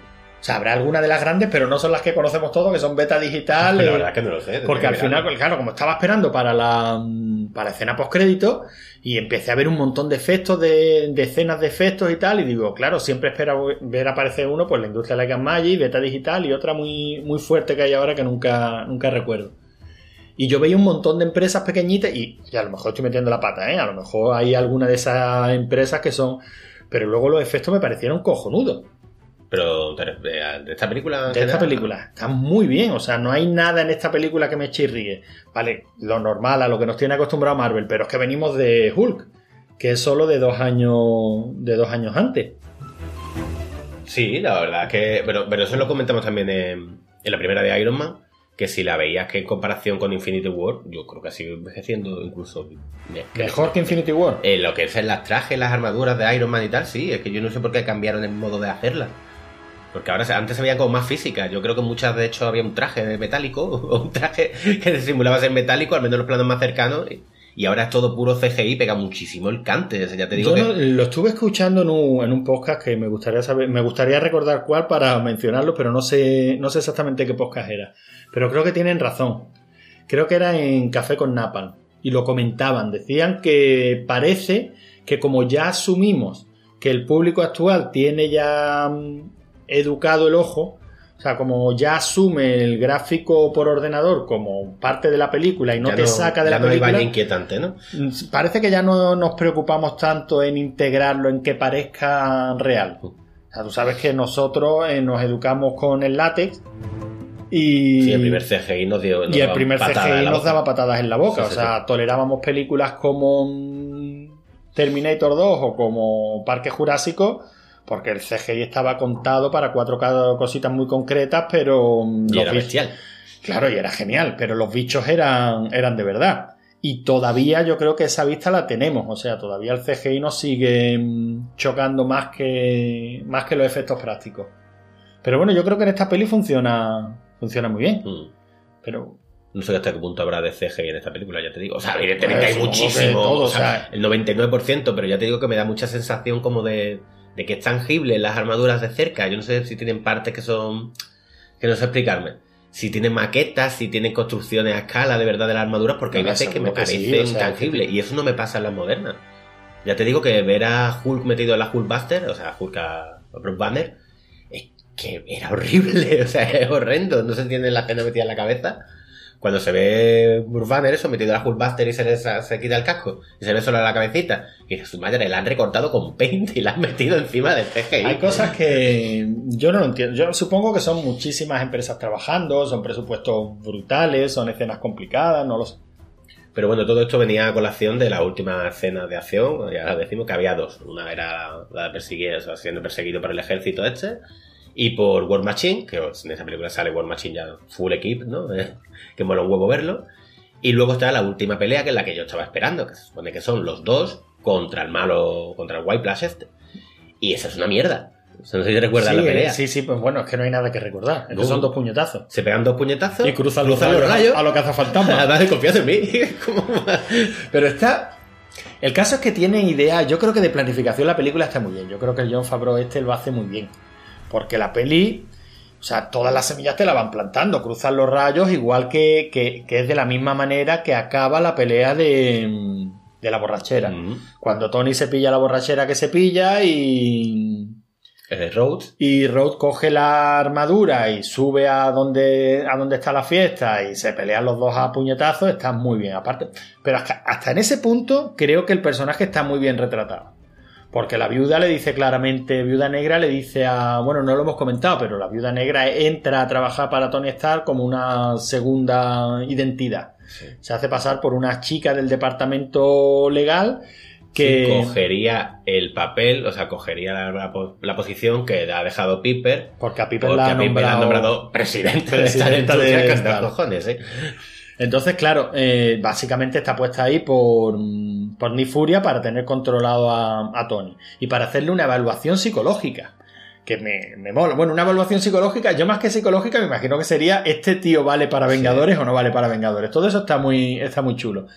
O sea, habrá alguna de las grandes, pero no son las que conocemos todos, que son beta digital. La eh, verdad es que no lo sé. porque al final, claro, como estaba esperando para la, para la escena postcrédito, y empecé a ver un montón de efectos, de, de escenas de efectos y tal, y digo, claro, siempre espero ver aparecer uno, pues la industria Like and Magic, beta digital, y otra muy, muy fuerte que hay ahora que nunca, nunca recuerdo. Y yo veía un montón de empresas pequeñitas, y, y a lo mejor estoy metiendo la pata, ¿eh? A lo mejor hay alguna de esas empresas que son... Pero luego los efectos me parecieron cojonudos Pero de, de esta película. de esta película. Está muy bien, o sea, no hay nada en esta película que me chirríe. Vale, lo normal, a lo que nos tiene acostumbrado Marvel, pero es que venimos de Hulk, que es solo de dos años, de dos años antes. Sí, la verdad es que. Pero, pero eso lo comentamos también en, en la primera de Iron Man. Que si la veías que en comparación con Infinity War, yo creo que ha sido envejeciendo incluso. Mejor que Infinity War. En lo que es en las trajes, las armaduras de Iron Man y tal, sí, es que yo no sé por qué cambiaron el modo de hacerlas. Porque ahora antes se veían como más físicas. Yo creo que muchas, de hecho, había un traje de metálico, o un traje que simulaba ser metálico, al menos en los planos más cercanos. Y, ahora es todo puro CGI, pega muchísimo el cante. o sea, ya te digo Yo que. lo estuve escuchando en un, en un podcast que me gustaría saber, me gustaría recordar cuál para mencionarlo, pero no sé, no sé exactamente qué podcast era. Pero creo que tienen razón. Creo que era en Café con Napalm. Y lo comentaban. Decían que parece que como ya asumimos que el público actual tiene ya mm, educado el ojo, o sea, como ya asume el gráfico por ordenador como parte de la película y no Ya te saca de ya la no película. inquietante, ¿no? Mm, Parece que ya no nos preocupamos tanto en integrarlo, en que parezca real. O sea, tú sabes que nosotros eh, nos educamos con el látex y, Sí, el primer CGI nos dio. nos y el daba primer CGI nos daba patadas en la boca. Sí, sí, o sea, tolerábamos películas como Terminator 2 o como Parque Jurásico porque el CGI estaba contado para cuatro cositas muy concretas, pero mm, Y era bichos- bestial. Claro, y era genial, pero los bichos eran, eran de verdad. Y todavía yo creo que esa vista la tenemos, o sea, todavía el CGI nos sigue mm, chocando más que, más que los efectos prácticos. Pero bueno, yo creo que en esta peli funciona, funciona muy bien. Mm. Pero No sé hasta qué punto habrá de CGI en esta película, ya te digo. O sea, evidentemente hay Pues, supongo que muchísimo. todo, o o sea, sea- el 99%, pero ya te digo que me da mucha sensación como de, de que es tangible las armaduras de cerca. Yo no sé si tienen partes que son. que no sé explicarme. Si tienen maquetas, si tienen construcciones a escala de verdad de las armaduras, porque hay veces que me sí, parecen o sea, tangibles. Y eso no me pasa en las modernas. Ya te digo que ver a Hulk metido en la Hulkbuster, o sea, Hulk a, a Bruce Banner, es que era horrible, o sea, es horrendo. No se entiende la pena metida en la cabeza. Cuando se ve Bruce Banner eso metido en la Hulkbuster y se, le, se quita el casco y se ve solo la cabecita, y su madre, la han recortado con paint y la han metido encima del CGI. hay cosas que yo no lo entiendo. Yo supongo que son muchísimas empresas trabajando, son presupuestos brutales, son escenas complicadas, no lo sé. Pero bueno, todo esto venía a colación de la última escena de acción. Ya decimos que había dos. Una era la de perseguir, o sea, siendo perseguido por el ejército este. Y por War Machine, que en esa película sale War Machine ya full equip, ¿no? Que mola un huevo verlo. Y luego está la última pelea, que es la que yo estaba esperando, que se supone que son los dos contra el malo, contra el White Flash este. Y esa es una mierda. O sea, no sé si recuerdas sí, la pelea. sí, sí, pues bueno, es que no hay nada que recordar. Es que son dos puñetazos. Se pegan dos puñetazos. Y cruzan, los, los rayos a lo que hace falta. De confianza en mí. Pero está. El caso es que tienen idea. Yo creo que de planificación la película está muy bien. Yo creo que el John Favreau este lo hace muy bien. Porque la peli. O sea, todas las semillas te la van plantando, cruzan los rayos, igual que, que, que es de la misma manera que acaba la pelea de, de la borrachera. Mm. Cuando Tony se pilla la borrachera que se pilla y. Eh, Rhodes. Y Rhodes coge la armadura y sube a donde, a donde está la fiesta y se pelean los dos a puñetazos, está muy bien. Aparte, pero hasta, hasta en ese punto creo que el personaje está muy bien retratado. Porque la viuda le dice claramente, viuda negra le dice a. Bueno, no lo hemos comentado, pero la viuda negra entra a trabajar para Tony Stark como una segunda identidad. Se hace pasar por una chica del departamento legal que. Sí, cogería el papel, o sea, cogería la, la po- la posición que ha dejado Piper. Porque a Piper Porque la ha a Piper la han nombrado- nombrado presidente, de de esta Stark. industria, cojones, ¿eh? Entonces, claro, eh, básicamente está puesta ahí por, por Nick Furia para tener controlado a, a Tony y para hacerle una evaluación psicológica. Que me, me mola. Bueno, una evaluación psicológica, yo más que psicológica, me imagino que sería: ¿este tío vale para Vengadores o no vale para Vengadores? Todo eso está muy, está muy chulo.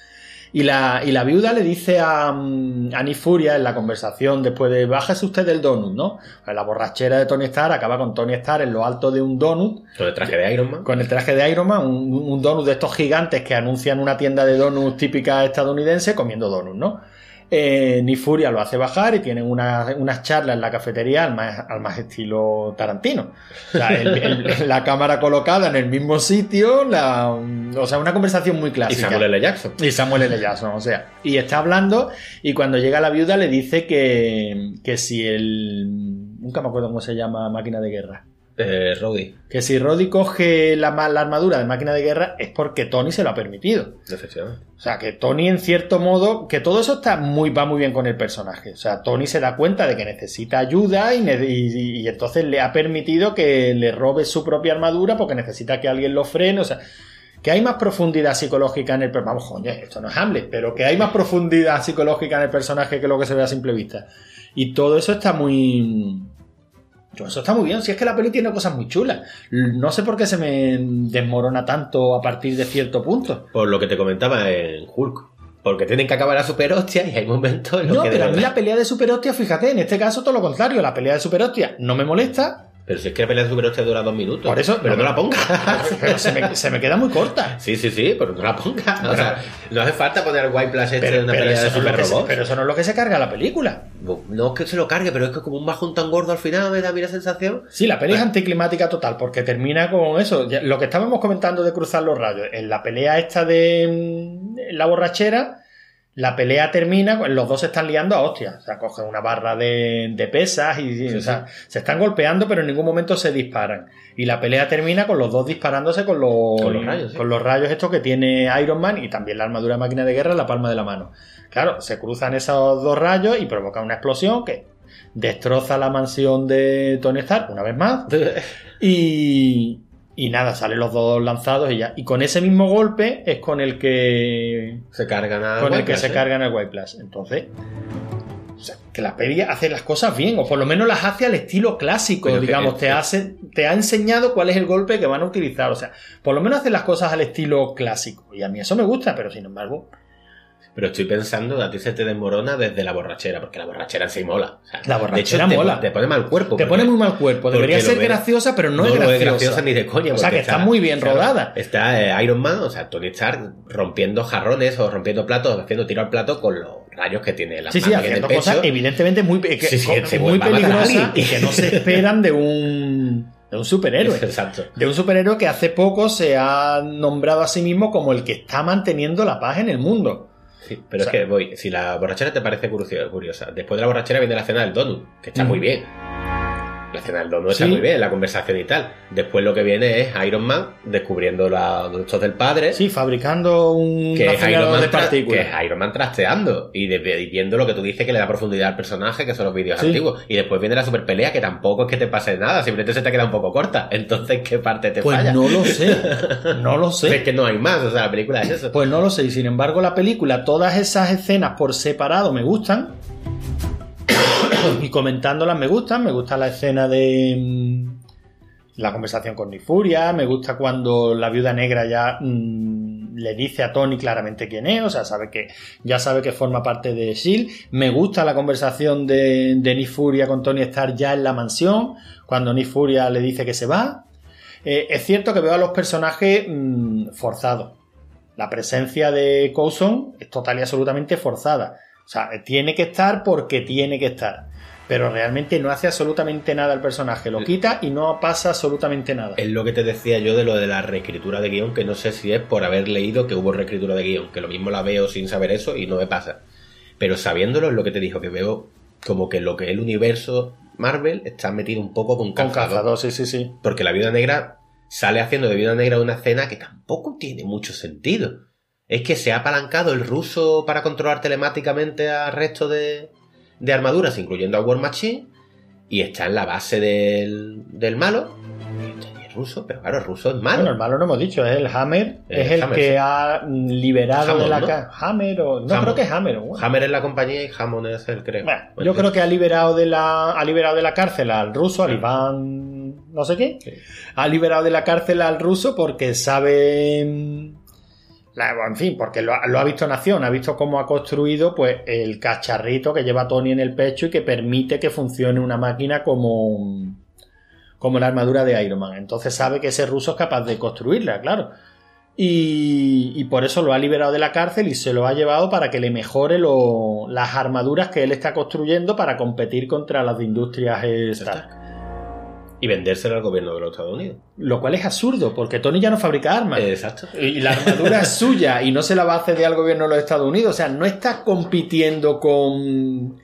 Y la, y la viuda le dice a, mm, a Nick Furia en la conversación después de bájese usted del donut, ¿no? La borrachera de Tony Stark acaba con Tony Stark en lo alto de un donut Con el traje de Iron Man. con el traje de Iron Man, un, un donut de estos gigantes que anuncian una tienda de donuts típica estadounidense comiendo donuts, ¿no? Eh, Ni Furia lo hace bajar y tienen una- unas charlas en la cafetería al más, al más estilo Tarantino. O sea, el- el- la cámara colocada en el mismo sitio, la- o sea, una conversación muy Y clásica. Samuel L. Jackson. Y Samuel L. Jackson, o sea. Y está hablando y cuando llega la viuda le dice que, que si el... Nunca me acuerdo cómo se llama máquina de guerra. Eh, Rhodey, Que si Roddy coge la, la armadura de máquina de guerra es porque Tony se lo ha permitido. efectivamente. O sea, que Tony en cierto modo, que todo eso está muy, va muy bien con el personaje. O sea, Tony se da cuenta de que necesita ayuda y, ne- y- y entonces le ha permitido que le robe su propia armadura porque necesita que alguien lo frene. O sea, que hay más profundidad psicológica en el personaje. Vamos, coño, esto no es Hamlet, pero que hay más profundidad psicológica en el personaje que lo que se ve a simple vista. Y todo eso está muy. Eso está muy bien, si es que la peli tiene cosas muy chulas. No sé por qué se me desmorona tanto a partir de cierto punto. Por lo que te comentaba en Hulk. Porque tienen que acabar a super hostia y hay momentos en los No, que de pero a mí la pelea de Super Hostia, fíjate, en este caso todo lo contrario. La pelea de Super Hostia no me molesta, Pero si es que la pelea de te dura dos minutos. Por eso- Pero no, no, la pongas. Pero se me, se me queda muy corta. Sí, sí, sí, pero no la pongas. O sea, no hace falta poner el White Plus este Pero, en una pero pelea de super se, robots. pero eso no es lo que se carga la película. No es que se lo cargue, pero es que como un bajón tan gordo al final me da a mí la sensación. Sí, la pelea es anticlimática total, porque termina con eso. Lo que estábamos comentando de cruzar los rayos. En la pelea esta de mm, la borrachera, la pelea termina, los dos se están liando a hostias. O sea, cogen una barra de, de pesas y, o sea, se están golpeando, pero en ningún momento se disparan. Y la pelea termina con los dos disparándose con los, Con los rayos, sí. con los rayos estos que tiene Iron Man y también la armadura de máquina de guerra en la palma de la mano. Claro, se cruzan esos dos rayos y provocan una explosión que destroza la mansión de Tony Stark una vez más. Y, y nada, salen los dos lanzados y ya. Y con ese mismo golpe es con el que Se cargan a. con el que Plus, se ¿eh? cargan el White Plus. Entonces, o sea, que la peli hace las cosas bien, o por lo menos las hace al estilo clásico, Pero que- digamos, te hace, te ha enseñado cuál es el golpe que van a utilizar. O sea, por lo menos hace las cosas al estilo clásico. Y a mí eso me gusta, pero sin embargo, Pero estoy pensando, a ti se te desmorona desde la borrachera, porque la borrachera en sí mola. O sea, La de borrachera hecho, te mola. Te, pone mal cuerpo. te pone muy mal cuerpo. Debería ser ves- graciosa, pero no, No, es graciosa. es graciosa ni de coña. O sea, que está muy bien rodada. Está eh, Iron Man, o sea, Tony Stark rompiendo jarrones o rompiendo platos, haciendo tiro al plato con los rayos que tiene la Sí, sí, haciendo cosas evidentemente muy, que- Sí, sí, muy peligrosas y que no se esperan de un, de un superhéroe. Exacto. De un superhéroe que hace poco se ha nombrado a sí mismo como el que está manteniendo la paz en el mundo. Sí, pero O sea- es que voy, si la borrachera te parece curiosa, después de la borrachera viene la cena del donut, que está muy bien. Donut está Sí. muy bien, la conversación y tal. Después lo que viene es Iron Man descubriendo la- los hechos del padre. Sí, fabricando un que es, Iron Man de tra- partículas. que es Iron Man trasteando y, de- y viendo lo que tú dices que le da profundidad al personaje, que son los vídeos Sí. antiguos. Y después viene la super pelea, que tampoco es que te pase nada, simplemente se te queda un poco corta. Entonces, ¿qué parte te Pues falla? no lo sé. No lo Es sé. que no hay más, o sea, la película es eso. Pues no lo sé. Y sin embargo, la película, todas esas escenas por separado me gustan. y comentándolas me gustan. Me gusta la escena de mm, la conversación con Nifuria. Me gusta cuando la viuda negra ya mm, le dice a Tony claramente quién es. O sea, sabe que ya sabe que forma parte de Shield. Me gusta la conversación de, de Nifuria con Tony Stark ya en la mansión. Cuando Nifuria le dice que se va. Eh, es cierto que veo a los personajes mm, forzados. La presencia de Coulson es total y absolutamente forzada. O sea, tiene que estar porque tiene que estar. Pero realmente no hace absolutamente nada el personaje. Lo quita y no pasa absolutamente nada. Es lo que te decía yo de lo de la reescritura de guion, que no sé si es por haber leído que hubo reescritura de guion, que lo mismo la veo sin saber eso y no me pasa. Pero sabiéndolo es lo que te dijo, que veo como que lo que es el universo Marvel está metido un poco con Con calzador. cazador, sí, sí, sí. Porque la viuda negra sale haciendo de viuda negra una escena que tampoco tiene mucho sentido. Es que se ha apalancado el ruso para controlar telemáticamente al resto de, de armaduras, incluyendo a War Machine, y está en la base del, del malo. Y es ruso, pero claro, el ruso es malo. Bueno, el malo no hemos dicho, es el Hammer. Es el Hammer, que sí. ha liberado Hammond, de la ¿no? Hammer o. No Hammond. creo que es Hammer. Hammer es la compañía y Hammond es el, creo. Bueno, yo creo que ha liberado de la ha liberado de la cárcel al ruso, al Iván no sé qué. Sí. Ha liberado de la cárcel al ruso porque sabe en fin, porque lo, ha- visto en acción, ha visto cómo ha construido pues el cacharrito que lleva Tony en el pecho y que permite que funcione una máquina como como la armadura de Iron Man. Entonces sabe que ese ruso es capaz de construirla, claro. Y, por eso lo ha liberado de la cárcel y se lo ha llevado para que le mejore las armaduras que él está construyendo para competir contra las de industrias Stark. Y vendérselo al gobierno de los Estados Unidos. Lo cual es absurdo, porque Tony ya no fabrica armas. Exacto. Y la armadura es suya y no se la va a ceder al gobierno de los Estados Unidos. O sea, no está compitiendo con,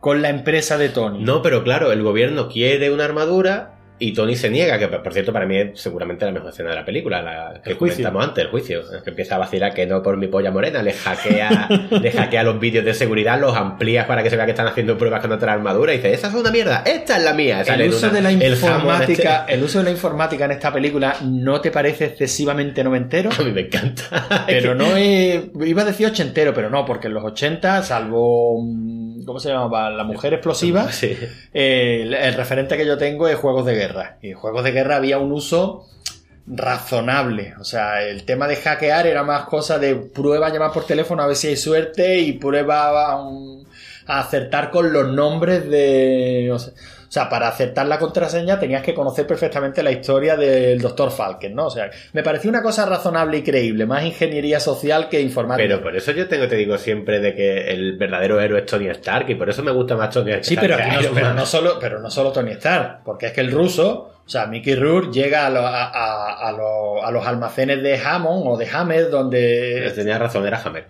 con la empresa de Tony. No, pero claro, el gobierno quiere una armadura y Tony se niega, que por cierto para mí es seguramente la mejor escena de la película, la que El juicio. comentamos antes, el juicio. Es que empieza a vacilar que no por mi polla morena, le hackea, le hackea los vídeos de seguridad, los amplía para que se vea que están haciendo pruebas con otra armadura y dice, esa es una mierda, esta es la mía. Sale El uso, una- de la el informática, este. el uso de la informática en esta película no te parece excesivamente noventero. A mí me encanta. Pero no es. Iba a decir ochentero, pero no, porque en los 80, salvo. mm, ¿Cómo se llamaba? La mujer explosiva. Sí. eh, el, el referente que yo tengo es juegos de guerra. Y en juegos de guerra había un uso razonable. O sea, el tema de hackear era más cosa de prueba llamar por teléfono a ver si hay suerte y prueba a a acertar con los nombres de... O sea, sea, para acertar la contraseña tenías que conocer perfectamente la historia del Dr. Falken, ¿no? O sea, me pareció una cosa razonable y creíble, más ingeniería social que informática. Pero por eso yo tengo, te digo siempre de que el verdadero héroe es Tony Stark y por eso me gusta más Tony Stark. Sí, pero, aquí no, pero no solo, pero no solo Tony Stark, porque es que el ruso, o sea, Mickey Rourke llega a, lo- a- a- a lo- a los almacenes de Hammond o de Hammer, donde, Tenía razón, era Hammer.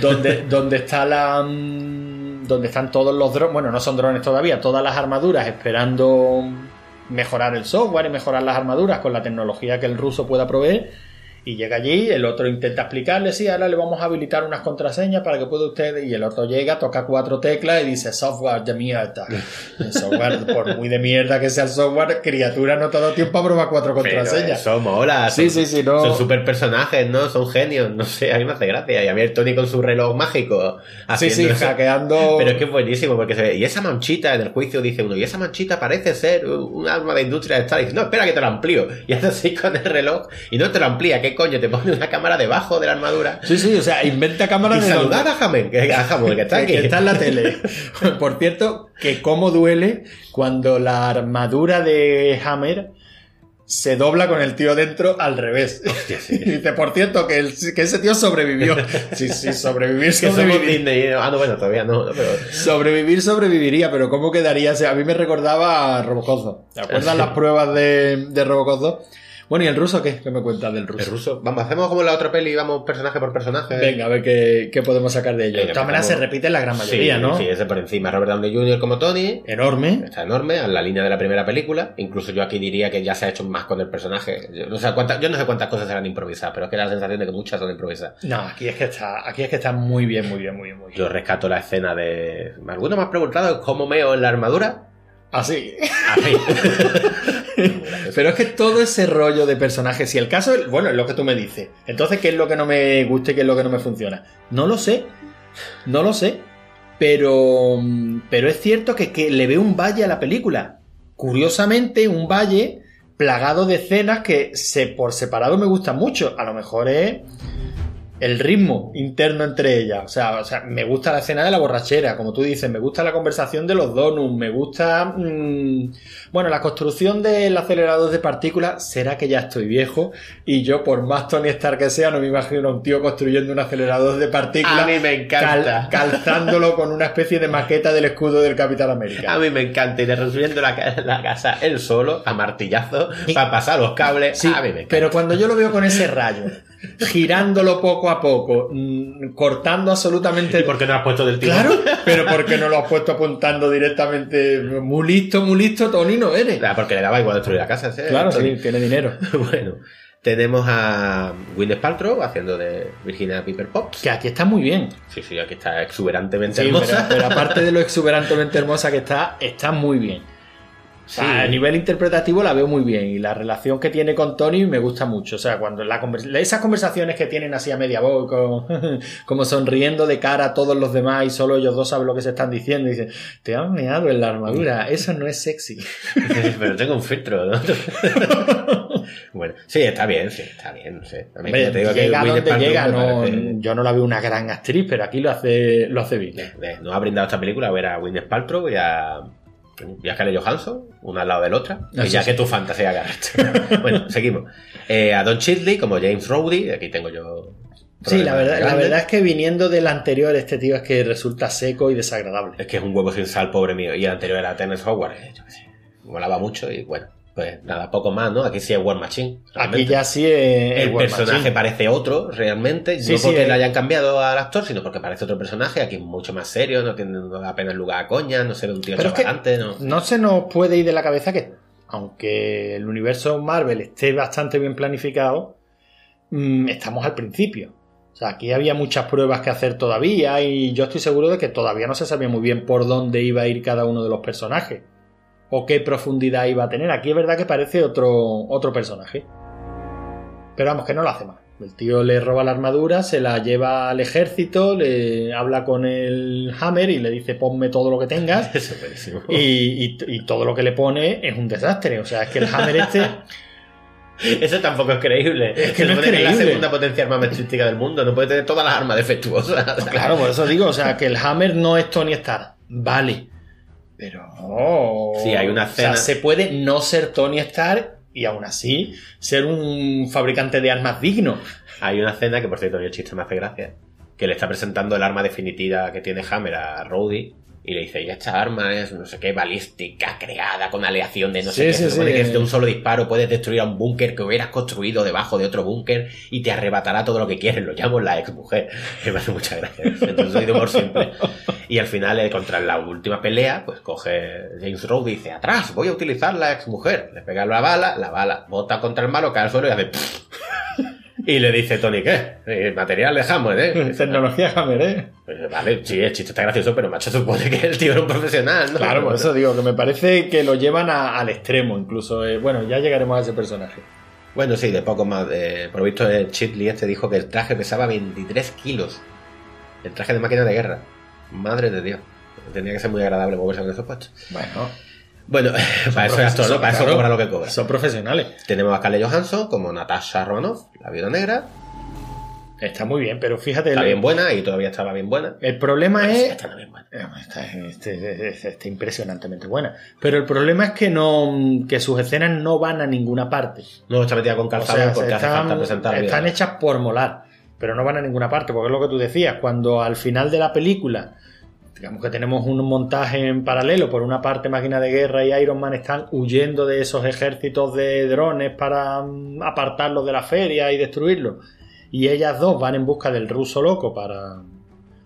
donde, donde está la mm, donde están todos los drones, bueno, no son drones todavía, todas las armaduras esperando mejorar el software y mejorar las armaduras con la tecnología que el ruso pueda proveer. Y llega allí, el otro intenta explicarle, sí, ahora le vamos a habilitar unas contraseñas para que pueda usted. Y el otro llega, toca cuatro teclas y dice software de mierda. El software, por muy de mierda que sea el software, criatura no te ha dado tiempo a probar cuatro Pero contraseñas. eso mola. Sí, son- sí, sí, no. Son super personajes, ¿no? Son genios. No sé, a mí me hace gracia. Y a mí el Tony con su reloj mágico. Sí, sí, hackeando. Pero es que es buenísimo porque se ve. Y esa manchita en el juicio dice uno, y esa manchita parece ser un arma de industria de Star. Y dice, no, espera que te lo amplío. Y hace así con el reloj y no te lo amplía. ¿Qué coño? Te pone una cámara debajo de la armadura. Sí, sí, o sea, inventa Y cámaras de saludar a Hammond, que, a que está aquí. que está en la tele. Por cierto, que cómo duele cuando la armadura de Hammer se dobla con el tío dentro al revés. Y dice, por cierto, que, el- que ese tío sobrevivió. Sí, sí, sobrevivir, Que somos sobrevivir. Disney. Ah, no, bueno, todavía no, pero... Sobrevivir, sobreviviría, pero ¿cómo quedaría? O sea, a mí me recordaba a Robocop 2. ¿Te acuerdas las pruebas de, de Robocop 2? Bueno, ¿y el ruso qué? ¿Qué me cuentas del ruso? El ruso. Vamos, hacemos como la otra peli, vamos personaje por personaje. Venga, a ver qué, qué podemos sacar de ello. De todas maneras, se repite en la gran mayoría, sí, ¿no? Sí, ese por encima. Robert Downey Jr. como Tony. Enorme. Está enorme, a la línea de la primera película. Incluso yo aquí diría que ya se ha hecho más con el personaje. Yo no sé, cuántas, yo no sé cuántas cosas serán improvisadas, pero es que da la sensación de que muchas son improvisadas. No, aquí es que está, aquí es que está muy bien, muy bien, muy bien, muy bien. Yo rescato la escena de. ¿Alguno me ha preguntado cómo meo en la armadura? Así. Así. Pero es que todo ese rollo de personajes, si el caso, bueno, es lo que tú me dices. Entonces, ¿qué es lo que no me gusta y qué es lo que no me funciona? No lo sé. No lo sé. Pero, pero es cierto que, que le veo un valle a la película. Curiosamente, un valle plagado de escenas que se, por separado me gustan mucho. A lo mejor es el ritmo interno entre ellas. O sea, o sea, me gusta la escena de la borrachera, como tú dices, me gusta la conversación de los donuts, me gusta... mm, bueno, la construcción del acelerador de partículas, será que ya estoy viejo y yo, por más Tony Stark que sea, no me imagino a un tío construyendo un acelerador de partículas A mí me encanta. cal- calzándolo con una especie de maqueta del escudo del Capitán América. A mí me encanta ir resumiendo la, la casa él solo, a martillazo, para pasar los cables. Sí, a mí me encanta. pero cuando yo lo veo con ese rayo, girándolo poco a poco, mm, cortando absolutamente... ¿Y por qué no has puesto del tiro? Claro, pero ¿por qué no lo has puesto apuntando directamente? Muy listo, muy listo, Tony no eres. Ah, porque le daba igual destruir la casa. ¿sí? Claro, Tony. sí, tiene dinero. bueno, tenemos a Gwyneth Paltrow haciendo de Virginia Piper Pops. Que aquí está muy bien. Sí, sí, aquí está exuberantemente Sí, pero, hermosa. pero aparte de lo exuberantemente hermosa que está, está muy bien. O sea, Sí. a nivel interpretativo la veo muy bien y la relación que tiene con Tony me gusta mucho. O sea, cuando la convers- esas conversaciones que tienen así a media voz, como, como sonriendo de cara a todos los demás y solo ellos dos saben lo que se están diciendo, y dicen, te han meado en la armadura, eso no es sexy. pero tengo un filtro, ¿no? bueno, sí, está bien, sí, está bien, no sé. A mí Hombre, ya te digo que llega donde llega, no, parece- yo no la veo una gran actriz, pero aquí lo hace, lo hace bien. Nos ha brindado esta película a ver a Gwyneth Paltrow y a, y a Johansson, una al lado de la otra. Y ya que tu fantasía agarraste. bueno, seguimos. Eh, a Don Chitley como James Rowdy, aquí tengo yo. Sí, la verdad, la verdad es que viniendo del anterior, este tío es que resulta seco y desagradable. Es que es un huevo sin sal, pobre mío. Y el anterior era Tennis Howard, eh, yo. Molaba mucho y bueno, pues nada, poco más, ¿no? Aquí sí es War Machine. Aquí ya sí es El War personaje Machine. parece otro, realmente. Sí, no sí, porque eh. le hayan cambiado al actor, sino porque parece otro personaje. Aquí es mucho más serio, no tiene apenas lugar a coña, no se ve un tío chavalante, ¿no? No se nos puede ir de la cabeza que, aunque el universo Marvel esté bastante bien planificado, mm, estamos al principio. O sea, aquí había muchas pruebas que hacer todavía y yo estoy seguro de que todavía no se sabía muy bien por dónde iba a ir cada uno de los personajes o qué profundidad iba a tener. Aquí es verdad que parece otro, otro personaje. Pero vamos, que no lo hace mal. El tío le roba la armadura, se la lleva al ejército, le habla con el Hammer y le dice ponme todo lo que tengas. Eso es. Y, y- y todo lo que le pone es un desastre. O sea, es que el Hammer este. Eso tampoco es creíble. Es que Se no es es la creíble. segunda potencia armamentística del mundo. No puede tener todas las armas defectuosas. Claro, por eso digo, o sea, que el Hammer no es Tony Stark. vale. Pero no. Sí, hay una O sea, se puede no ser Tony Stark y aún así ser un fabricante de armas digno. Hay una escena que, por cierto, el chiste me hace gracia, que le está presentando el arma definitiva que tiene Hammer a Rhodey y le dice, y esta arma es no sé qué balística creada con aleación de no sé qué. sí, Se supone sí. que de un solo disparo puedes destruir a un búnker que hubieras construido debajo de otro búnker y te arrebatará todo lo que quieres. Lo llamo la ex mujer. Me hace mucha gracia. Entonces soy de humor simple. Y al final, eh, contra la última pelea, pues coge James Rhodes y dice, atrás, voy a utilizar la ex mujer. Le pega la bala, la bala bota contra el malo, cae al suelo y hace... Y le dice Tony, ¿qué? Eh, Material de Hammer, ¿eh? Tecnología Hammer, ¿eh? Pues vale, sí, el chiste está gracioso, pero macho supone que el tío era un profesional, ¿no? Claro, por eso digo que me parece que lo llevan a- al extremo, incluso. eh, bueno, ya llegaremos a ese personaje. Bueno, sí, de poco más. eh, por lo visto, el Chitley este dijo que el traje pesaba 23 kilos. El traje de máquina de guerra. Madre de Dios. Tenía que ser muy agradable moverse con esos puestos. Bueno, Bueno, para eso es actor, ¿no? Para eso cobra lo que cobra. Son profesionales. Tenemos a Scarlett Johansson como Natasha Romanoff, la viuda negra. Está muy bien, pero fíjate. Está el, bien buena y todavía estaba bien buena. el problema es. Está bien buena. Eh, Está, este- este- está impresionantemente buena. Pero el problema es que no que sus escenas no van a ninguna parte. No está metida con O calzado sea, porque hace están, falta presentar la vida están hechas por molar, pero no van a ninguna parte, porque es lo que tú decías, cuando al final de la película, digamos que tenemos un montaje en paralelo, por una parte Máquina de Guerra y Iron Man están huyendo de esos ejércitos de drones para mm, apartarlos de la feria y destruirlos, y ellas dos van en busca del ruso loco para,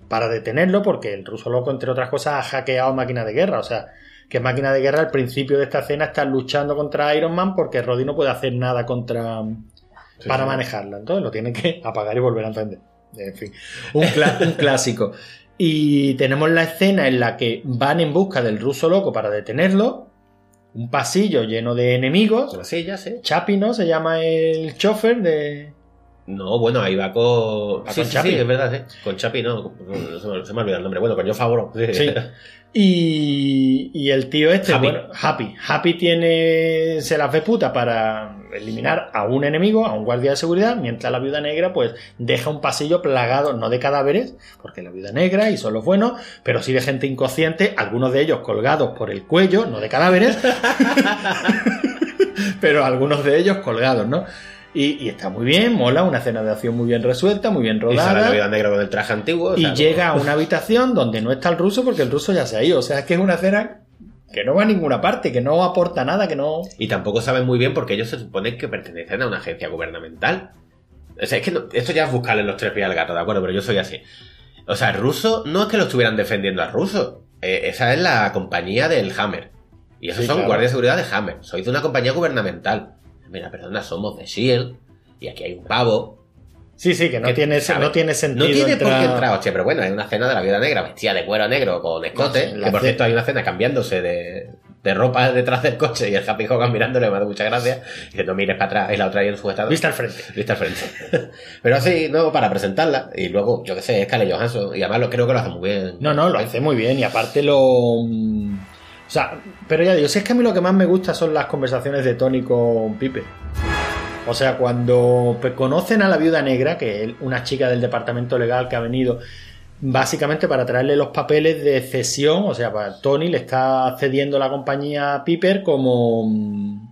para detenerlo, porque el ruso loco, entre otras cosas, ha hackeado Máquina de Guerra, o sea, que Máquina de Guerra al principio de esta escena está luchando contra Iron Man porque Roddy no puede hacer nada contra Sí, para sí. manejarla. Entonces lo tiene que apagar y volver a encender. En fin, un clásico. Y tenemos la escena en la que van en busca del ruso loco para detenerlo. Un pasillo lleno de enemigos. Chapi, ¿no? Se llama el chofer de. No, bueno, ahí va con. Va sí, con sí, Chapi. sí, es verdad, sí. Con Chapi, no. Se me, se me ha olvidado el nombre. Bueno, con Yo Favoro. Sí. Sí. Y, y el tío este, Happy. bueno, Happy. Happy tiene. Se las ve puta para eliminar a un enemigo, a un guardia de seguridad, mientras la viuda negra, pues, deja un pasillo plagado, no de cadáveres, porque la viuda negra y son los buenos, pero sí de gente inconsciente, algunos de ellos colgados por el cuello, no de cadáveres, pero algunos de ellos colgados, ¿no? Y, y está muy bien, mola, una escena de acción muy bien resuelta, muy bien Y sale la rodada. vida negra con el traje antiguo. o Y llega a una habitación donde no está el ruso porque el ruso ya se ha ido. O sea, es que es una escena que no va a ninguna parte, que no aporta nada, que no... Y tampoco saben muy bien porque ellos se suponen que pertenecen a una agencia gubernamental. O sea, es que no- esto ya es buscarle los tres pies al gato, ¿de acuerdo? Pero yo soy así. O sea, el ruso no es que lo estuvieran defendiendo al ruso. Eh, esa es la compañía del Hammer. Y esos Sí, son claro. guardias de seguridad de Hammer. Sois de una compañía gubernamental. Mira, perdona, somos de S.H.I.E.L.D. Y aquí hay un pavo. Sí, sí, que no, que, tiene, ¿sabes? no tiene sentido No tiene por entrar- qué entrar, hostia, pero bueno, hay una escena de la vida negra vestida de cuero negro con escote. No, que por cierto hay una escena cambiándose de, de ropa detrás del coche y el Happy Hogan mirándole, me da mucha gracia. Y dice, no mires para atrás, y la otra ahí en su estado. Vista al frente. Vista al frente. pero así, no, para presentarla. Y luego, yo qué sé, es Scarlett Johansson. Y además lo, creo que lo hace muy bien. No, no, lo hace muy bien y aparte lo... mm, O sea, pero ya digo, si es que a mí lo que más me gusta son las conversaciones de Tony con Pipe. O sea, cuando conocen a la viuda negra, que es una chica del departamento legal que ha venido básicamente para traerle los papeles de cesión, o sea, para Tony le está cediendo la compañía a Piper como, mm,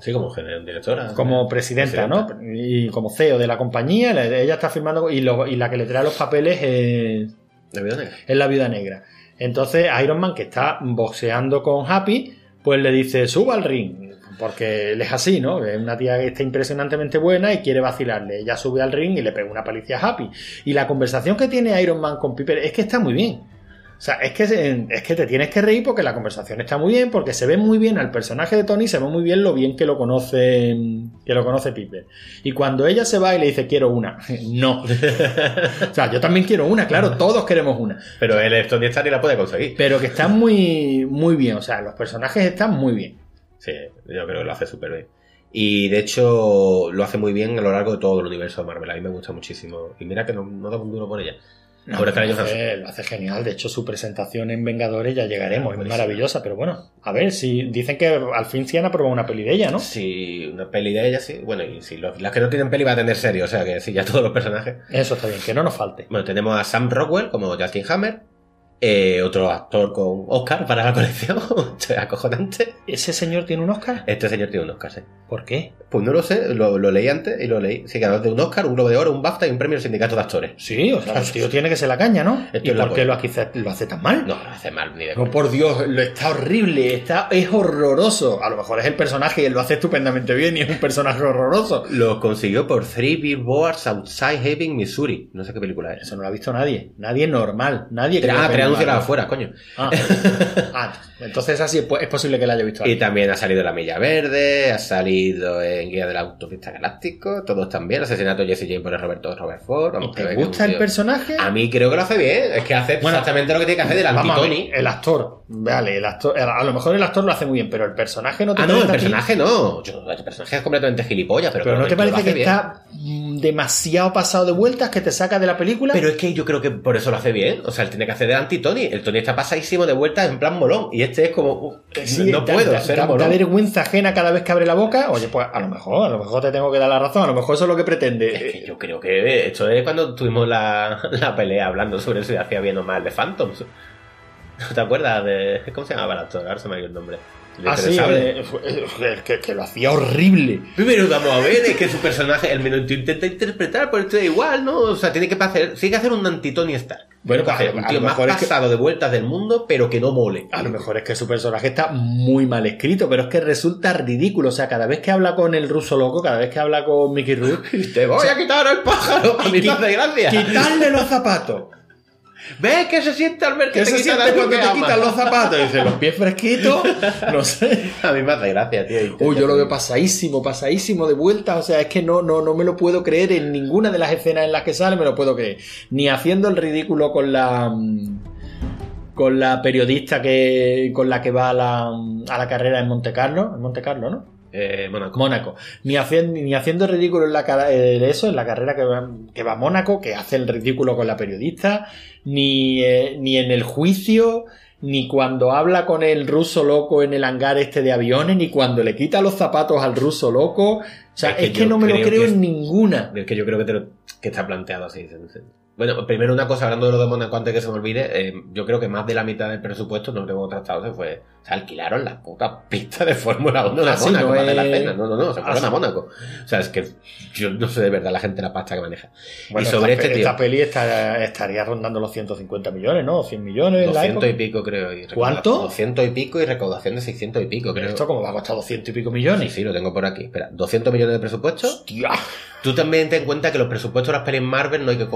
Sí, como directora. como presidenta, ¿no? Y como CEO de la compañía, ella está firmando y, lo- y la que le trae los papeles es, De vida negra. es la viuda negra. Entonces Iron Man, que está boxeando con Happy, pues le dice, suba al ring. Porque él es así, ¿no? Es una tía que está impresionantemente buena y quiere vacilarle. Ella sube al ring y le pega una palicia a Happy. Y la conversación que tiene Iron Man con Piper es que está muy bien. O sea, es que, es que te tienes que reír porque la conversación está muy bien, porque se ve muy bien al personaje de Tony, se ve muy bien lo bien que lo conoce, que lo conoce Piper. Y cuando ella se va y le dice, quiero una, no. o sea, yo también quiero una, claro, todos queremos una. Pero él es Tony Stark y la puede conseguir. Pero que están muy, muy bien, o sea, los personajes están muy bien. Sí, yo creo que lo hace súper bien. Y de hecho lo hace muy bien a lo largo de todo el universo de Marvel. A mí me gusta muchísimo. Y mira que no, no da un duro por ella. No, Por lo, hace, lo hace genial. De hecho, su presentación en Vengadores ya llegaremos. Es Buenísimo. maravillosa, pero bueno, a ver, si dicen que al fin sí han aprobado una peli de ella, ¿no? Si una peli de ella, sí. Bueno, y si los- las que no tienen peli va a tener serie, o sea que sí, ya todos los personajes. Eso está bien, que no nos falte. Bueno, tenemos a Sam Rockwell como Justin Hammer. Eh, otro actor con Oscar para la colección. Esto es acojonante. ¿Ese señor tiene un Oscar? Este señor tiene un Oscar, sí. ¿Por qué? Pues no lo sé, lo, lo leí antes y lo leí. Sí, ganador de un Oscar, un Globo de Oro, un BAFTA y un premio del Sindicato de Actores. Sí, o sea, el tío tiene que ser la caña, ¿no? Esto ¿Y por qué lo hace, lo hace tan mal? No, no hace mal ni de No, por Dios, lo está horrible, está, es horroroso. A lo mejor es el personaje y él lo hace estupendamente bien y es un personaje horroroso. Lo consiguió por Three Billboards Outside Haven, Missouri. No sé qué película es. Eso no lo ha visto nadie. Nadie normal. Nadie que Marvel. afuera, coño. Ah, Ah, entonces así es, es posible que la haya visto Y alguien. también ha salido La Milla Verde, ha salido en Guía del Autopista Galáctico, todos también. Asesinato de Jesse James por el Roberto Robert Ford. ¿Y Vamos, ¿Te gusta el personaje? A mí creo que lo hace bien. Es que hace Bueno, exactamente lo que tiene que hacer del Vamos a ver, anti-Tony. el actor, vale, el actor, a lo mejor el actor lo hace muy bien, pero el personaje no te Ah, no, el personaje no. Yo- el personaje es completamente gilipollas, pero, pero no te parece que bien. está mm, demasiado pasado de vueltas que te saca de la película. Pero es que yo creo que por eso lo hace bien. O sea, él tiene que hacer de anti-Tony. El Tony está pasadísimo de vueltas en plan molón. Y este es como. uh, Sí, no puedo da- ser da- da molón. vergüenza ajena cada vez que abre la boca. Oye, pues a lo mejor, a lo mejor te tengo que dar la razón, a lo mejor eso es lo que pretende. Es que yo creo que esto es cuando tuvimos la, la pelea hablando sobre si hacía bien o mal de Phantoms. ¿No te acuerdas de. ¿Cómo se llamaba el actor? Ahora se me ha ido el nombre. Ah, eh, eh, que, que lo hacía horrible. Pero vamos a ver, es que su personaje, el menú intenta interpretar, pero esto es igual, ¿no? O sea, tiene que hacer, tiene que hacer un anti-Tony Stark. Bueno, pues, hacer a lo- a más mejor es que- pasado de vueltas del mundo, pero que no mole. A lo mejor es que su personaje está muy mal escrito, pero es que resulta ridículo. O sea, cada vez que habla con el ruso loco, cada vez que habla con Mickey Rourke, Te voy a quitar el pájaro a mi qui- de gracia. quitarle los zapatos. ¿Ves que se siente al ver que ¿Qué te se quitan siente cuando te quitan los zapatos? Dice, los pies fresquitos, no sé. A mí me hace gracia, tío. Uy, yo lo veo pasadísimo, pasadísimo de vuelta. O sea, es que no, no, no me lo puedo creer en ninguna de las escenas en las que sale, me lo puedo creer. Ni haciendo el ridículo con la. Con la periodista que. con la que va a la, a la carrera en Monte Carlo. En Monte Carlo, ¿no? Eh, Mónaco. Mónaco. Ni haciendo, ni haciendo ridículo en la cara- eh, eso, en la carrera que va, que va a Mónaco, que hace el ridículo con la periodista, ni, eh, ni en el juicio, ni cuando habla con el ruso loco en el hangar este de aviones, ni cuando le quita los zapatos al ruso loco. O sea, Es es que que, yo no me lo creo que en es- ninguna. Es que yo creo que, te lo- que está planteado así. Bueno, primero una cosa, hablando de lo de Mónaco antes que se me olvide, eh, yo creo que más de la mitad del presupuesto, no lo tengo tratado, se fue. O sea, alquilaron la puta pista de Fórmula 1 de Ah, sí, Mónaco no hacer la es- cena. No, no, no, se Ah, fueron sí. a Mónaco. O sea, es que yo no sé de verdad la gente la pasta que maneja. Bueno, y sobre esta, este tío, esta peli está- estaría rondando los 150 millones, ¿no? O 100 millones en la 200 época. y pico creo. Y ¿Cuánto? 200 y pico y recaudación de 600 y pico creo. esto como va a costar 200 y pico Sí, millones. sí, lo tengo por aquí. Espera, 200 millones de presupuesto. Hostia. Tú también ten en cuenta que los presupuestos de las pelis Marvel no hay que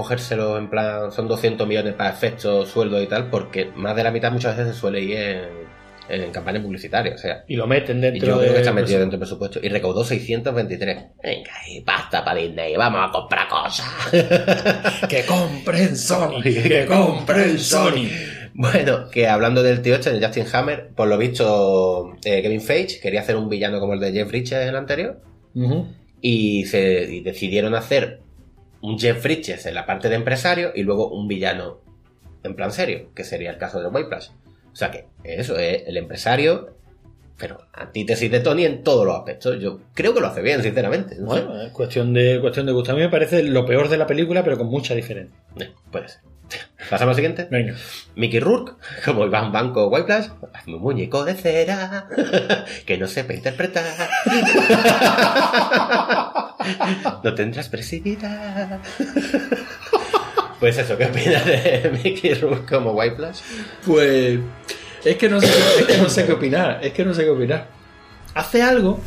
en plan, son 200 millones para efectos, sueldos y tal, porque más de la mitad muchas veces se suele ir en, en campaña publicitaria, o sea. Y lo meten Y dentro yo creo de- que está metido dentro del presupuesto. Y recaudó 623. Venga, y basta para Disney, vamos a comprar cosas. Que compren Sony, que compren Sony. Bueno, que hablando del tío este, de Justin Hammer, por lo visto, eh, Kevin Feige quería hacer un villano como el de Jeff Bridges en el anterior. Y, se, y decidieron hacer un Jeff Bridges en la parte de empresario y luego un villano en plan serio, que sería el caso de White Plus. O sea que eso es el empresario, pero antítesis de Tony en todos los aspectos. Yo creo que lo hace bien, sinceramente. No sé. Bueno, es cuestión de, cuestión de gusto. A mí me parece lo peor de la película, pero con mucha diferencia. Eh, puede ser. Pasamos al siguiente. Venga. Mickey Rourke, como un banco White Plus, hazme un muñeco de cera que no sepa interpretar. No tendrás presidirá. Pues eso, ¿qué opinas de Mickey como White Plus? Pues es que no sé, es que no sé qué opinar. Es que no sé qué opinar. Hace algo.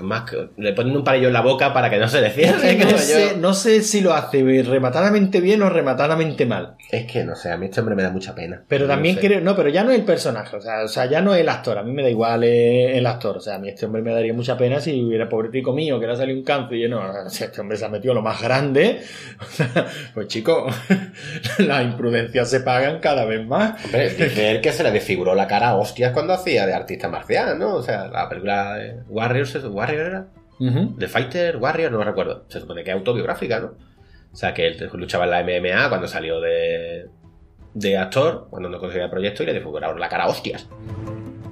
Más que- le ponen un palillo en la boca para que no se le cierre. no, sé, no sé si lo hace rematadamente bien o rematadamente mal. Es que no sé, a mí este hombre me da mucha pena. Pero No también sé. creo, no, pero ya no es el personaje, o sea, o sea, ya no es el actor, a mí me da igual eh, el actor, o sea, a mí este hombre me daría mucha pena si hubiera pobretico mío que le ha salido un cáncer y yo no, o sea, este hombre se ha metido lo más grande, o sea, pues chico, las imprudencias se pagan cada vez más. Hombre, dice él que se le desfiguró la cara a hostias cuando hacía de artista marcial, ¿no? O sea, la película de Warriors, ¿es- ¿Warrior era? Ujú. The Fighter, Warrior, no me recuerdo. Se supone que es autobiográfica, ¿no? O sea, que él luchaba en la MMA cuando salió de, de actor, cuando no conseguía el proyecto y le desfiguraron la cara a hostias.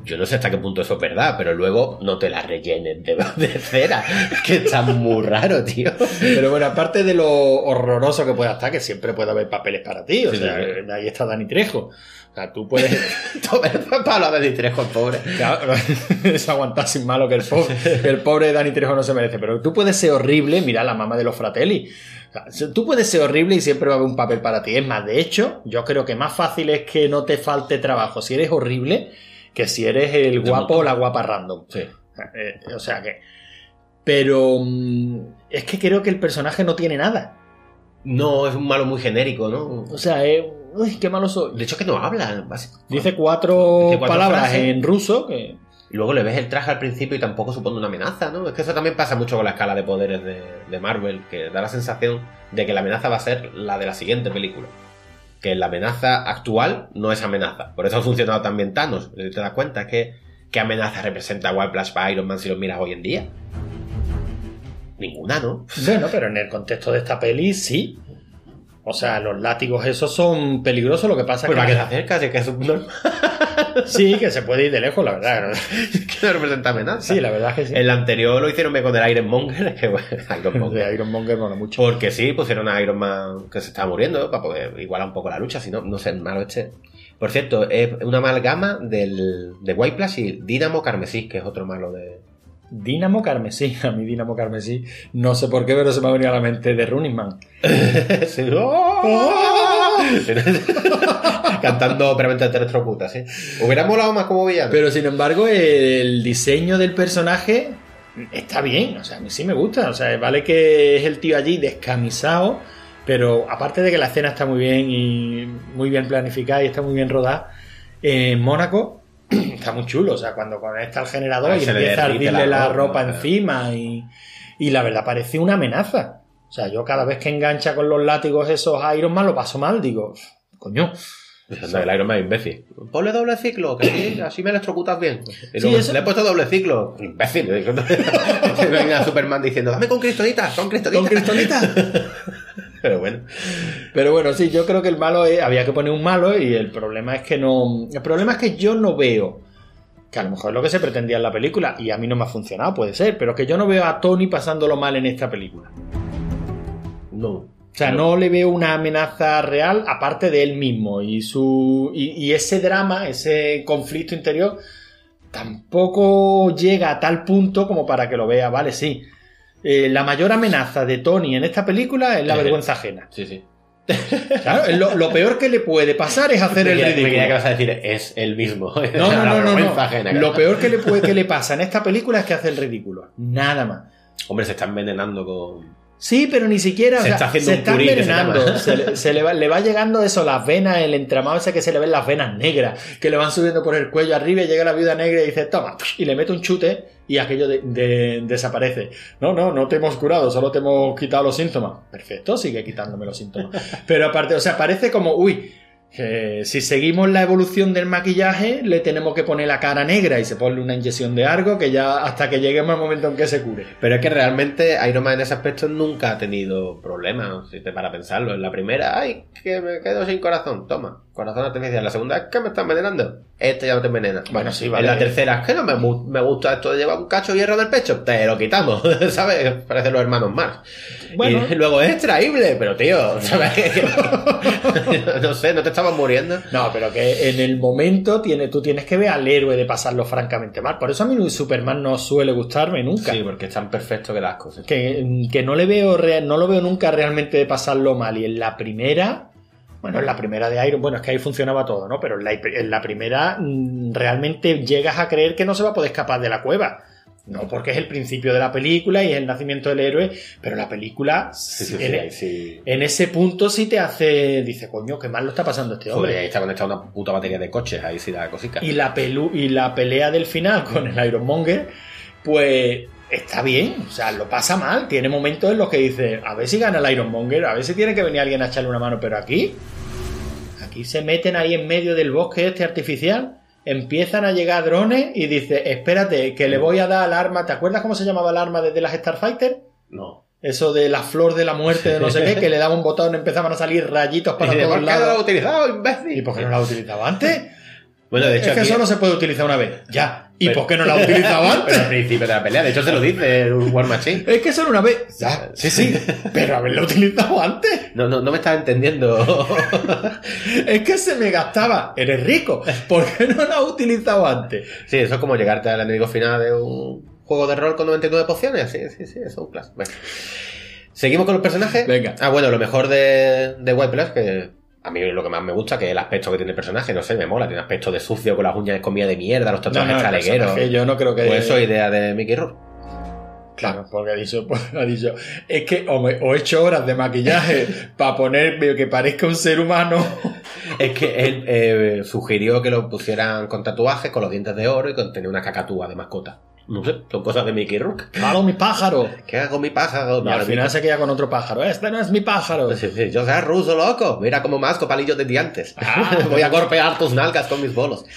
Yo no sé hasta qué punto eso es verdad, pero luego no te la rellenen de, de cera. que está muy raro, tío. Pero bueno, aparte de lo horroroso que pueda estar, que siempre puede haber papeles para ti. O Sí, sea, sí, ahí está Dani Trejo. O sea, tú puedes. Toma el palo de Ditrejo, el pobre. Claro, es aguantar sin malo que el pobre, que el pobre Dani Trejo no se merece. Pero tú puedes ser horrible, mira la mamá de los fratelli. O sea, si- tú puedes ser horrible y siempre va a haber un papel para ti. Es más, de hecho, yo creo que más fácil es que no te falte trabajo si eres horrible que si eres el guapo o la guapa random. Sí. Eh, o sea que. Pero mm, es que creo que el personaje no tiene nada. No, es un malo muy genérico, ¿no? O sea, es. Uy, qué malo soy. De hecho, es que no habla. Dice cuatro, Dice cuatro palabras frases. en ruso que. Y luego le ves el traje al principio y tampoco supone una amenaza, ¿no? Es que eso también pasa mucho con la escala de poderes de, de Marvel, que da la sensación de que la amenaza va a ser la de la siguiente película. Que la amenaza actual no es amenaza. Por eso ha funcionado también Thanos. Te das cuenta, es que ¿qué amenaza representa Whiplash para Iron Man si lo miras hoy en día? Ninguna, ¿no? Bueno, pero en el contexto de esta peli sí. O sea, los látigos esos son peligrosos, lo que pasa Pues va que... que se acerca, si es que es un normal Sí, que se puede ir de lejos, la verdad. que no representa amenaza. Sí, la verdad es que sí. El anterior lo hicieron con el Ironmonger, que bueno, Ironmonger. De Iron Monger mola mucho. Porque sí, pusieron a Iron Man que se estaba muriendo para poder igualar un poco la lucha, si no, no sé, malo este. Por cierto, es una amalgama del, de White Plus y Dynamo Carmesí, que es otro malo de. Dínamo Carmesí, a mí Dínamo Carmesí, no sé por qué, pero se me ha venido a la mente de Running Man. Sí. ¡Oh! Cantando previamente electrocuta, sí. Hubiera molado más como villano. Pero sin embargo, el diseño del personaje está bien, o sea, a mí sí me gusta. O sea, vale que es el tío allí descamisado, pero aparte de que la escena está muy bien y muy bien planificada y está muy bien rodada, en Mónaco está muy chulo. O sea, cuando conecta al generador Ahí y empieza a ardirle la la, ropa, encima y, y la verdad parece una amenaza. O sea, yo cada vez que engancha con los látigos esos Iron Man lo paso mal, digo, coño. El Iron Man es imbécil. Ponle doble ciclo, que sí, así me electrocutas bien. Y Sí, luego, eso- Le he puesto doble ciclo. Imbécil. Venga Superman diciendo, dame con cristonita, con cristonita. ¿Con cristonita? Pero bueno. Pero bueno, sí, yo creo que el malo es, había que poner un malo y el problema es que no. El problema es que yo no veo. Que a lo mejor es lo que se pretendía en la película y a mí no me ha funcionado, puede ser, pero que yo no veo a Tony pasándolo mal en esta película. No. O sea, no le veo una amenaza real aparte de él mismo y su y, y ese drama, ese conflicto interior tampoco llega a tal punto como para que lo vea, vale, sí. Eh, la mayor amenaza de Tony en esta película es la vergüenza ajena. Sí, sí. Claro, lo, lo peor que le puede pasar es hacer Me el me que ridículo. vas a decir, es el mismo. No, no, no, no, ajena, Lo peor que le puede que le pasa en esta película es que hace el ridículo. Nada más. Hombre, se está envenenando con. Sí, pero ni siquiera. o Se sea, está haciendo se un está se envenenando. Se, le, se le va, le va llegando eso, las venas, el entramado ese que se le ven las venas negras, que le van subiendo por el cuello arriba y llega la viuda negra y dice, toma, y le mete un chute y aquello de- de- desaparece. No, no, no te hemos curado, solo te hemos quitado los síntomas. Perfecto, sigue quitándome los síntomas. Pero aparte, o sea, parece como, uy, eh, si seguimos la evolución del maquillaje, le tenemos que poner la cara negra y se pone una inyección de algo que ya hasta que lleguemos al momento en que se cure. Pero es que realmente Iron Man en ese aspecto nunca ha tenido problemas, si te para pensarlo. En la primera, ay, que me quedo sin corazón, toma, corazón artificial. La segunda, es que me está envenenando. Este ya no te envenena. Bueno, sí, vale. En la tercera, es que no me, me gusta esto de llevar un cacho de hierro del pecho, te lo quitamos, ¿sabes? Parecen los hermanos Marx. Bueno. Y luego es extraíble, pero tío, ¿sabes? no sé, no te estabas muriendo. No, pero que en el momento tiene, tú tienes que ver al héroe de pasarlo francamente mal. Por eso a mí Superman no suele gustarme nunca. Sí, porque es tan perfecto que las cosas. Que, que no le veo rea- no lo veo nunca realmente de pasarlo mal. Y en la primera, bueno, en la primera de Iron, bueno, es que ahí funcionaba todo, ¿no? Pero en la, en la primera mm, realmente llegas a creer que no se va a poder escapar de la cueva. No, porque es el principio de la película y es el nacimiento del héroe, pero la película Sí, sí, en, sí. ese punto sí te hace, dice, coño, qué mal lo está pasando este hombre. Joder, ahí está conectada una puta batería de coches, ahí sí da cosica. Y la, pelu y la pelea del final con el Ironmonger, pues está bien, o sea, lo pasa mal. Tiene momentos en los que dice, a ver si gana el Ironmonger, a ver si tiene que venir alguien a echarle una mano, pero aquí, aquí se meten ahí en medio del bosque este artificial, empiezan a llegar drones y dice, espérate, que le voy a dar al arma, ¿te acuerdas cómo se llamaba el arma desde las Starfighter? No. Eso de la flor de la muerte de no sé qué, que le daba un botón, empezaban a salir rayitos para y todos ¿por qué no lados. has utilizado, imbécil? ¿Y por qué no la utilizaba antes? Bueno, de hecho, es que aquí- solo se puede utilizar una vez. Ya. ¿Y Pero- por qué no la ha utilizado Pero antes? al principio de la pelea, de hecho se lo dice el War Machine. Es que solo una vez. Ya. Sí, sí. Pero haberla utilizado antes. No, no, no me estás entendiendo. Es que se me gastaba. Eres rico. ¿Por qué no la has utilizado antes? sí, eso es como llegarte al enemigo final de un juego de rol con 99 pociones. Sí, sí, sí, eso es un clásico. Bueno. Seguimos con los personajes. Venga. Ah, bueno, lo mejor de, de White Plus, que a mí lo que más me gusta, que es el aspecto que tiene el personaje, no sé, me mola. Tiene aspecto de sucio, con las uñas escomidas de mierda, los tatuajes chalegueros. personaje Yo no creo que. Pues eso es idea de Mickey Rourke. Claro, porque ha dicho, pues, ha dicho, es que o, me- o he hecho horas de maquillaje para ponerme que parezca un ser humano. Es que él eh, sugirió que lo pusieran con tatuajes, con los dientes de oro y con tener una cacatúa de mascota. No sé, son cosas de Mickey Rourke. Claro, mi pájaro. ¿Qué hago mi pájaro? Al final se queda con otro pájaro. Este no es mi pájaro. Sí, sí, yo soy ruso, loco. Mira cómo masco palillos de dientes. Ah. Voy a golpear tus nalgas con mis bolos.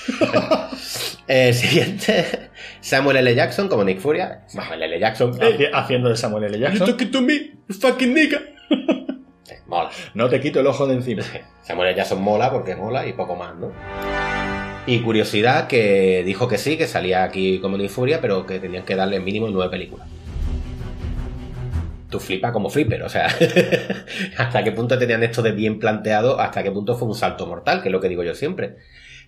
Eh, siguiente, Samuel L. Jackson como Nick Furia. Samuel L. Jackson. Haci- Haciendo de Samuel L. Jackson. to me, fucking nigga. Mola. No te quito el ojo de encima. Samuel L. Jackson mola porque mola y poco más, ¿no? Y curiosidad que dijo que sí, que salía aquí como Nick Furia, pero que tenían que darle mínimo nueve películas. Tú flipa como flipper, o sea, hasta qué punto tenían esto de bien planteado, hasta qué punto fue un salto mortal, que es lo que digo yo siempre.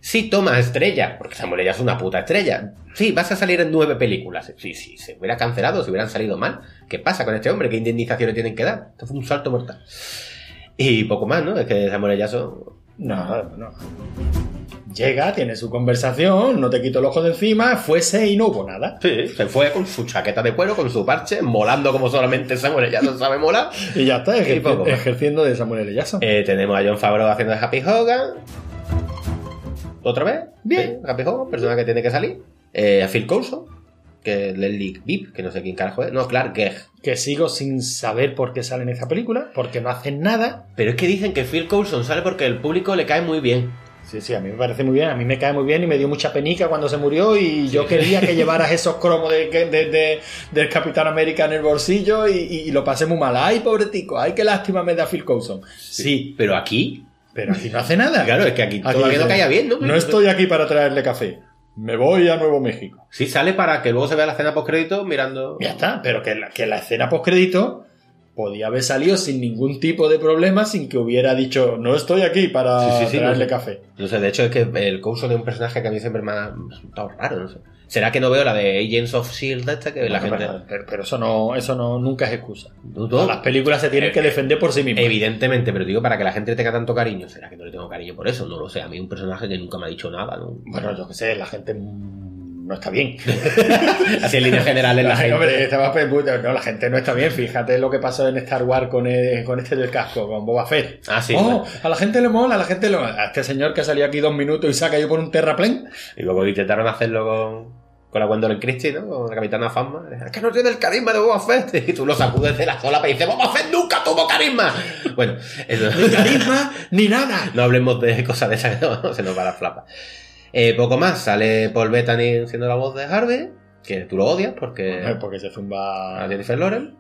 Sí, toma estrella, porque Samuel es una puta estrella. Sí, vas a salir en nueve películas. Sí, sí, se hubiera cancelado, si hubieran salido mal. ¿Qué pasa con este hombre? ¿Qué indemnizaciones tienen que dar? Esto fue un salto mortal. Y poco más, ¿no? Es que Samuel. Jackson No, no. Llega, tiene su conversación, no te quito el ojo de encima, fuese y no hubo nada. Sí, se fue con su chaqueta de cuero, con su parche, molando como solamente Samuel. Jackson sabe molar. Y ya está, ejerci- Y ejerciendo de Samuel. Jackson. Eh, tenemos a John Favreau haciendo de Happy Hogan. ¿Otra vez? Bien. Sí, Happy Hogan, persona que tiene que salir. Eh, a Phil Coulson, que es Leslie Vip, que no sé quién carajo es. No, Clark Gregg. Que sigo sin saber por qué sale en esta película, porque no hacen nada. Pero es que dicen que Phil Coulson sale porque el público le cae muy bien. Sí, sí, a mí me parece muy bien, a mí me cae muy bien y me dio mucha penica cuando se murió y yo quería que llevaras esos cromos de, de- de- del Capitán América en el bolsillo y, y- y lo pasé muy mal. Ay, pobretico, ay, qué lástima me da Phil Coulson. Sí, Pero aquí, pero aquí no hace nada. claro, es que aquí, Aquí todavía no caía bien, ¿no? No estoy aquí para traerle café. Me voy a Nuevo México. Sí, sale para que luego se vea la escena post crédito mirando. Ya está, pero que la, que la escena postcrédito podía haber salido sin ningún tipo de problema, sin que hubiera dicho, no estoy aquí para Sí, sí, sí, traerle no sé. café. No sé, de hecho es que el Coulson es un personaje que a mí siempre me ha resultado raro, no sé. ¿Será que no veo la de Agents of S.H.I.E.L.D. esta que la gente... pero, eso no, eso no, nunca es excusa. No. Las películas se tienen que defender por sí mismas. Evidentemente, pero digo, para que la gente tenga tanto cariño, ¿será que no le tengo cariño por eso? No lo sé, a mí un personaje que nunca me ha dicho nada, ¿no? Bueno, yo qué sé, la gente mm, no está bien. Así en líneas generales la La gente, hombre, no, la gente no está bien. Fíjate lo que pasó en Star Wars con, el- con este del casco, con Boba Fett. Ah, sí, Oh, bueno. a la gente le mola, a la gente le mola. A este señor que salía aquí dos minutos y se ha caído por un terraplén. Y luego intentaron hacerlo con... Con la Gwendolyn Christie, ¿no? Con la Capitana Phasma. Es que no tiene el carisma de Boba Fett. Y tú lo sacudes de la solapa y dices, ¡Boba Fett nunca tuvo carisma! Bueno, eso... Ni carisma, ni nada. No hablemos de cosas de esas que no, se nos va la flapa. Eh, poco más, sale Paul Bettany siendo la voz de Harvey, que tú lo odias porque Porque se zumba. a Jennifer Lawrence.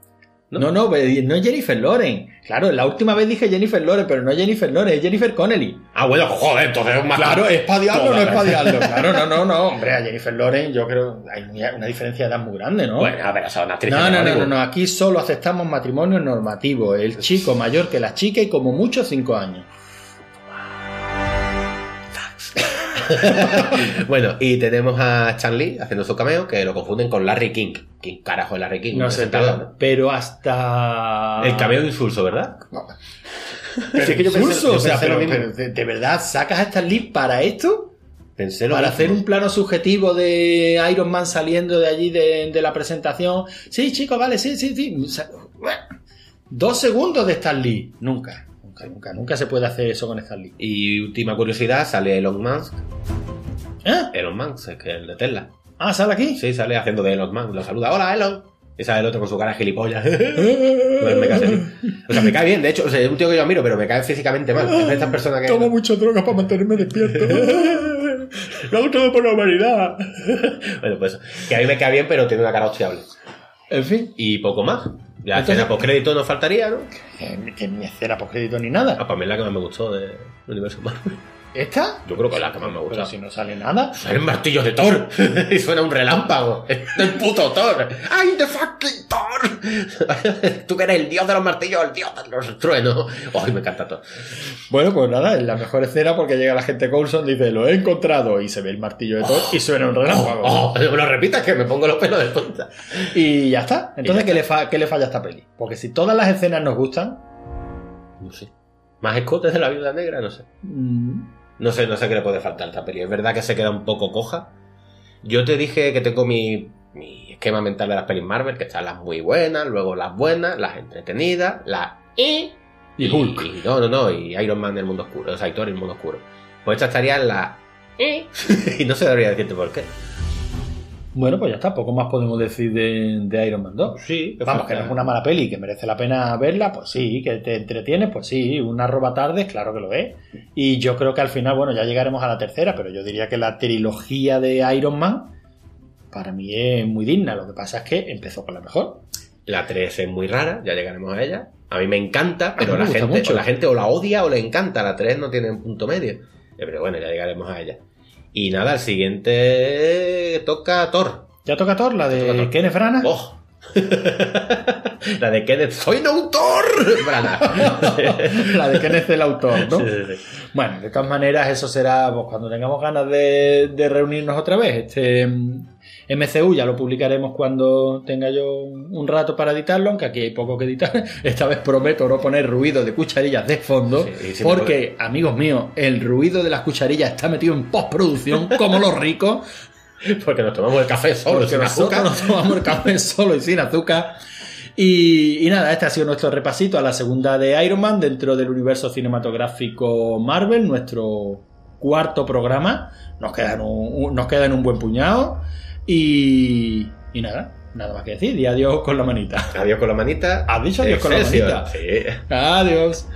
¿No? No, no, no es Jennifer Lawrence. Claro, la última vez dije Jennifer Lawrence, pero no es Jennifer Lawrence, es Jennifer Connelly. Ah, bueno, joder, entonces es más Claro, es para diablo o no es para diablo. Claro, no, no, no. Hombre, a Jennifer Lawrence yo creo hay una diferencia de edad muy grande, ¿no? Bueno, a ver, son actrices no, no, no, no, no, aquí solo aceptamos matrimonio normativo. El chico mayor que la chica y como mucho cinco años. bueno, y tenemos a Chan Lee haciendo su cameo, que lo confunden con Larry King. ¿Quién carajo es Larry King? No sé, pero, pero hasta... ¿no? El cameo de insulso, ¿verdad? Pero Sí, que yo pensé- insulso, yo o sea, pero, pero, ¿de, de verdad sacas a Stan Lee para esto? Pensé lo Para mismo. hacer un plano subjetivo de Iron Man saliendo de allí de, de la presentación. Sí, chicos, vale, sí, sí, sí. O sea, Dos segundos de Stan Lee. Nunca, nunca, nunca, nunca se puede hacer eso con Stan Lee. Y última curiosidad, sale Elon Musk. ¿Eh? Elon Musk, es que el de Tesla. Ah, ¿sale aquí? Sí, sale haciendo de Elon Musk. Lo saluda, hola Elon. Y sale el otro con su cara gilipollas. Pues me cae. O sea, me cae bien, de hecho, o sea, es un tío que yo admiro, pero me cae físicamente mal. Es de estas personas que. Tomo mucha droga para mantenerme despierto. Lo hago todo por la humanidad. bueno, pues que a mí me cae bien, pero tiene una cara hostiable. en fin, Y poco más. Ya Entonces- escena crédito nos faltaría, ¿no? que, que ni escena por crédito ni nada. Ah, para mí es la que más me gustó del universo Marvel. ¿Esta? Yo creo que es la que más me gusta. Pero si no sale nada. Suena el martillo de Thor y suena un relámpago. El puto Thor. ¡Ay, the fucking Thor! Tú que eres el dios de los martillos, el dios de los truenos. ¡Ay, me encanta Thor! Bueno, pues nada, es la mejor escena porque llega la gente Coulson, dice, lo he encontrado, y se ve el martillo de Thor y suena un relámpago. ¡Oh! Me lo repitas que me pongo los pelos de punta. Y ya está. Entonces, ya ¿qué, Le ¿qué le falla a esta peli? Porque si todas las escenas nos gustan, No sé. ¿Más escotes de la viuda negra? No sé. mm, No sé, no sé qué le puede faltar a esta peli. Es verdad que se queda un poco coja. Yo te dije que tengo mi, mi esquema mental de las pelis Marvel, que están las muy buenas, luego las buenas, las entretenidas, las y Y Hulk. y- no, no, no, y Iron Man el mundo oscuro, o sea, y Thor el mundo oscuro. Pues esta estaría en la y y no se debería decirte por qué. Bueno, pues ya está. Poco más podemos decir de, de Iron Man 2. Sí, Vamos, que no es una mala peli, que merece la pena verla, pues sí, que te entretiene, pues sí, una roba tarde, claro que lo es. Y yo creo que al final, bueno, ya llegaremos a la tercera, pero yo diría que la trilogía de Iron Man para mí es muy digna. Lo que pasa es que empezó con la mejor. La 3 es muy rara, ya llegaremos a ella. A mí me encanta, pero me la gente, mucho. la gente o la odia o le encanta. La 3 no tiene un punto medio. Eh, Pero bueno, ya llegaremos a ella. Y nada, el siguiente toca Thor. Ya toca Thor, la de Thor. Kenneth Branagh. ¡Oh! la de Kenneth, soy un autor. La de Kenneth el autor, ¿no? Sí, sí, sí. Bueno, de todas maneras, eso será pues, cuando tengamos ganas de, de reunirnos otra vez. Este MCU ya lo publicaremos cuando tenga yo un rato para editarlo, aunque aquí hay poco que editar. Esta vez prometo no poner ruido de cucharillas de fondo, Sí, porque, amigos míos, el ruido de las cucharillas está metido en postproducción, como los ricos, Porque nos tomamos el café solo, porque sin azúcar. nos tomamos el café solo y sin azúcar. Y, y nada, este ha sido nuestro repasito a la segunda de Iron Man dentro del universo cinematográfico Marvel, nuestro cuarto programa. Nos quedan un, un- nos quedan un buen puñado. Y, y nada, nada más que decir. Y adiós con la manita. Adiós con la manita. ¿Has dicho adiós con la manita? Sí. Adiós.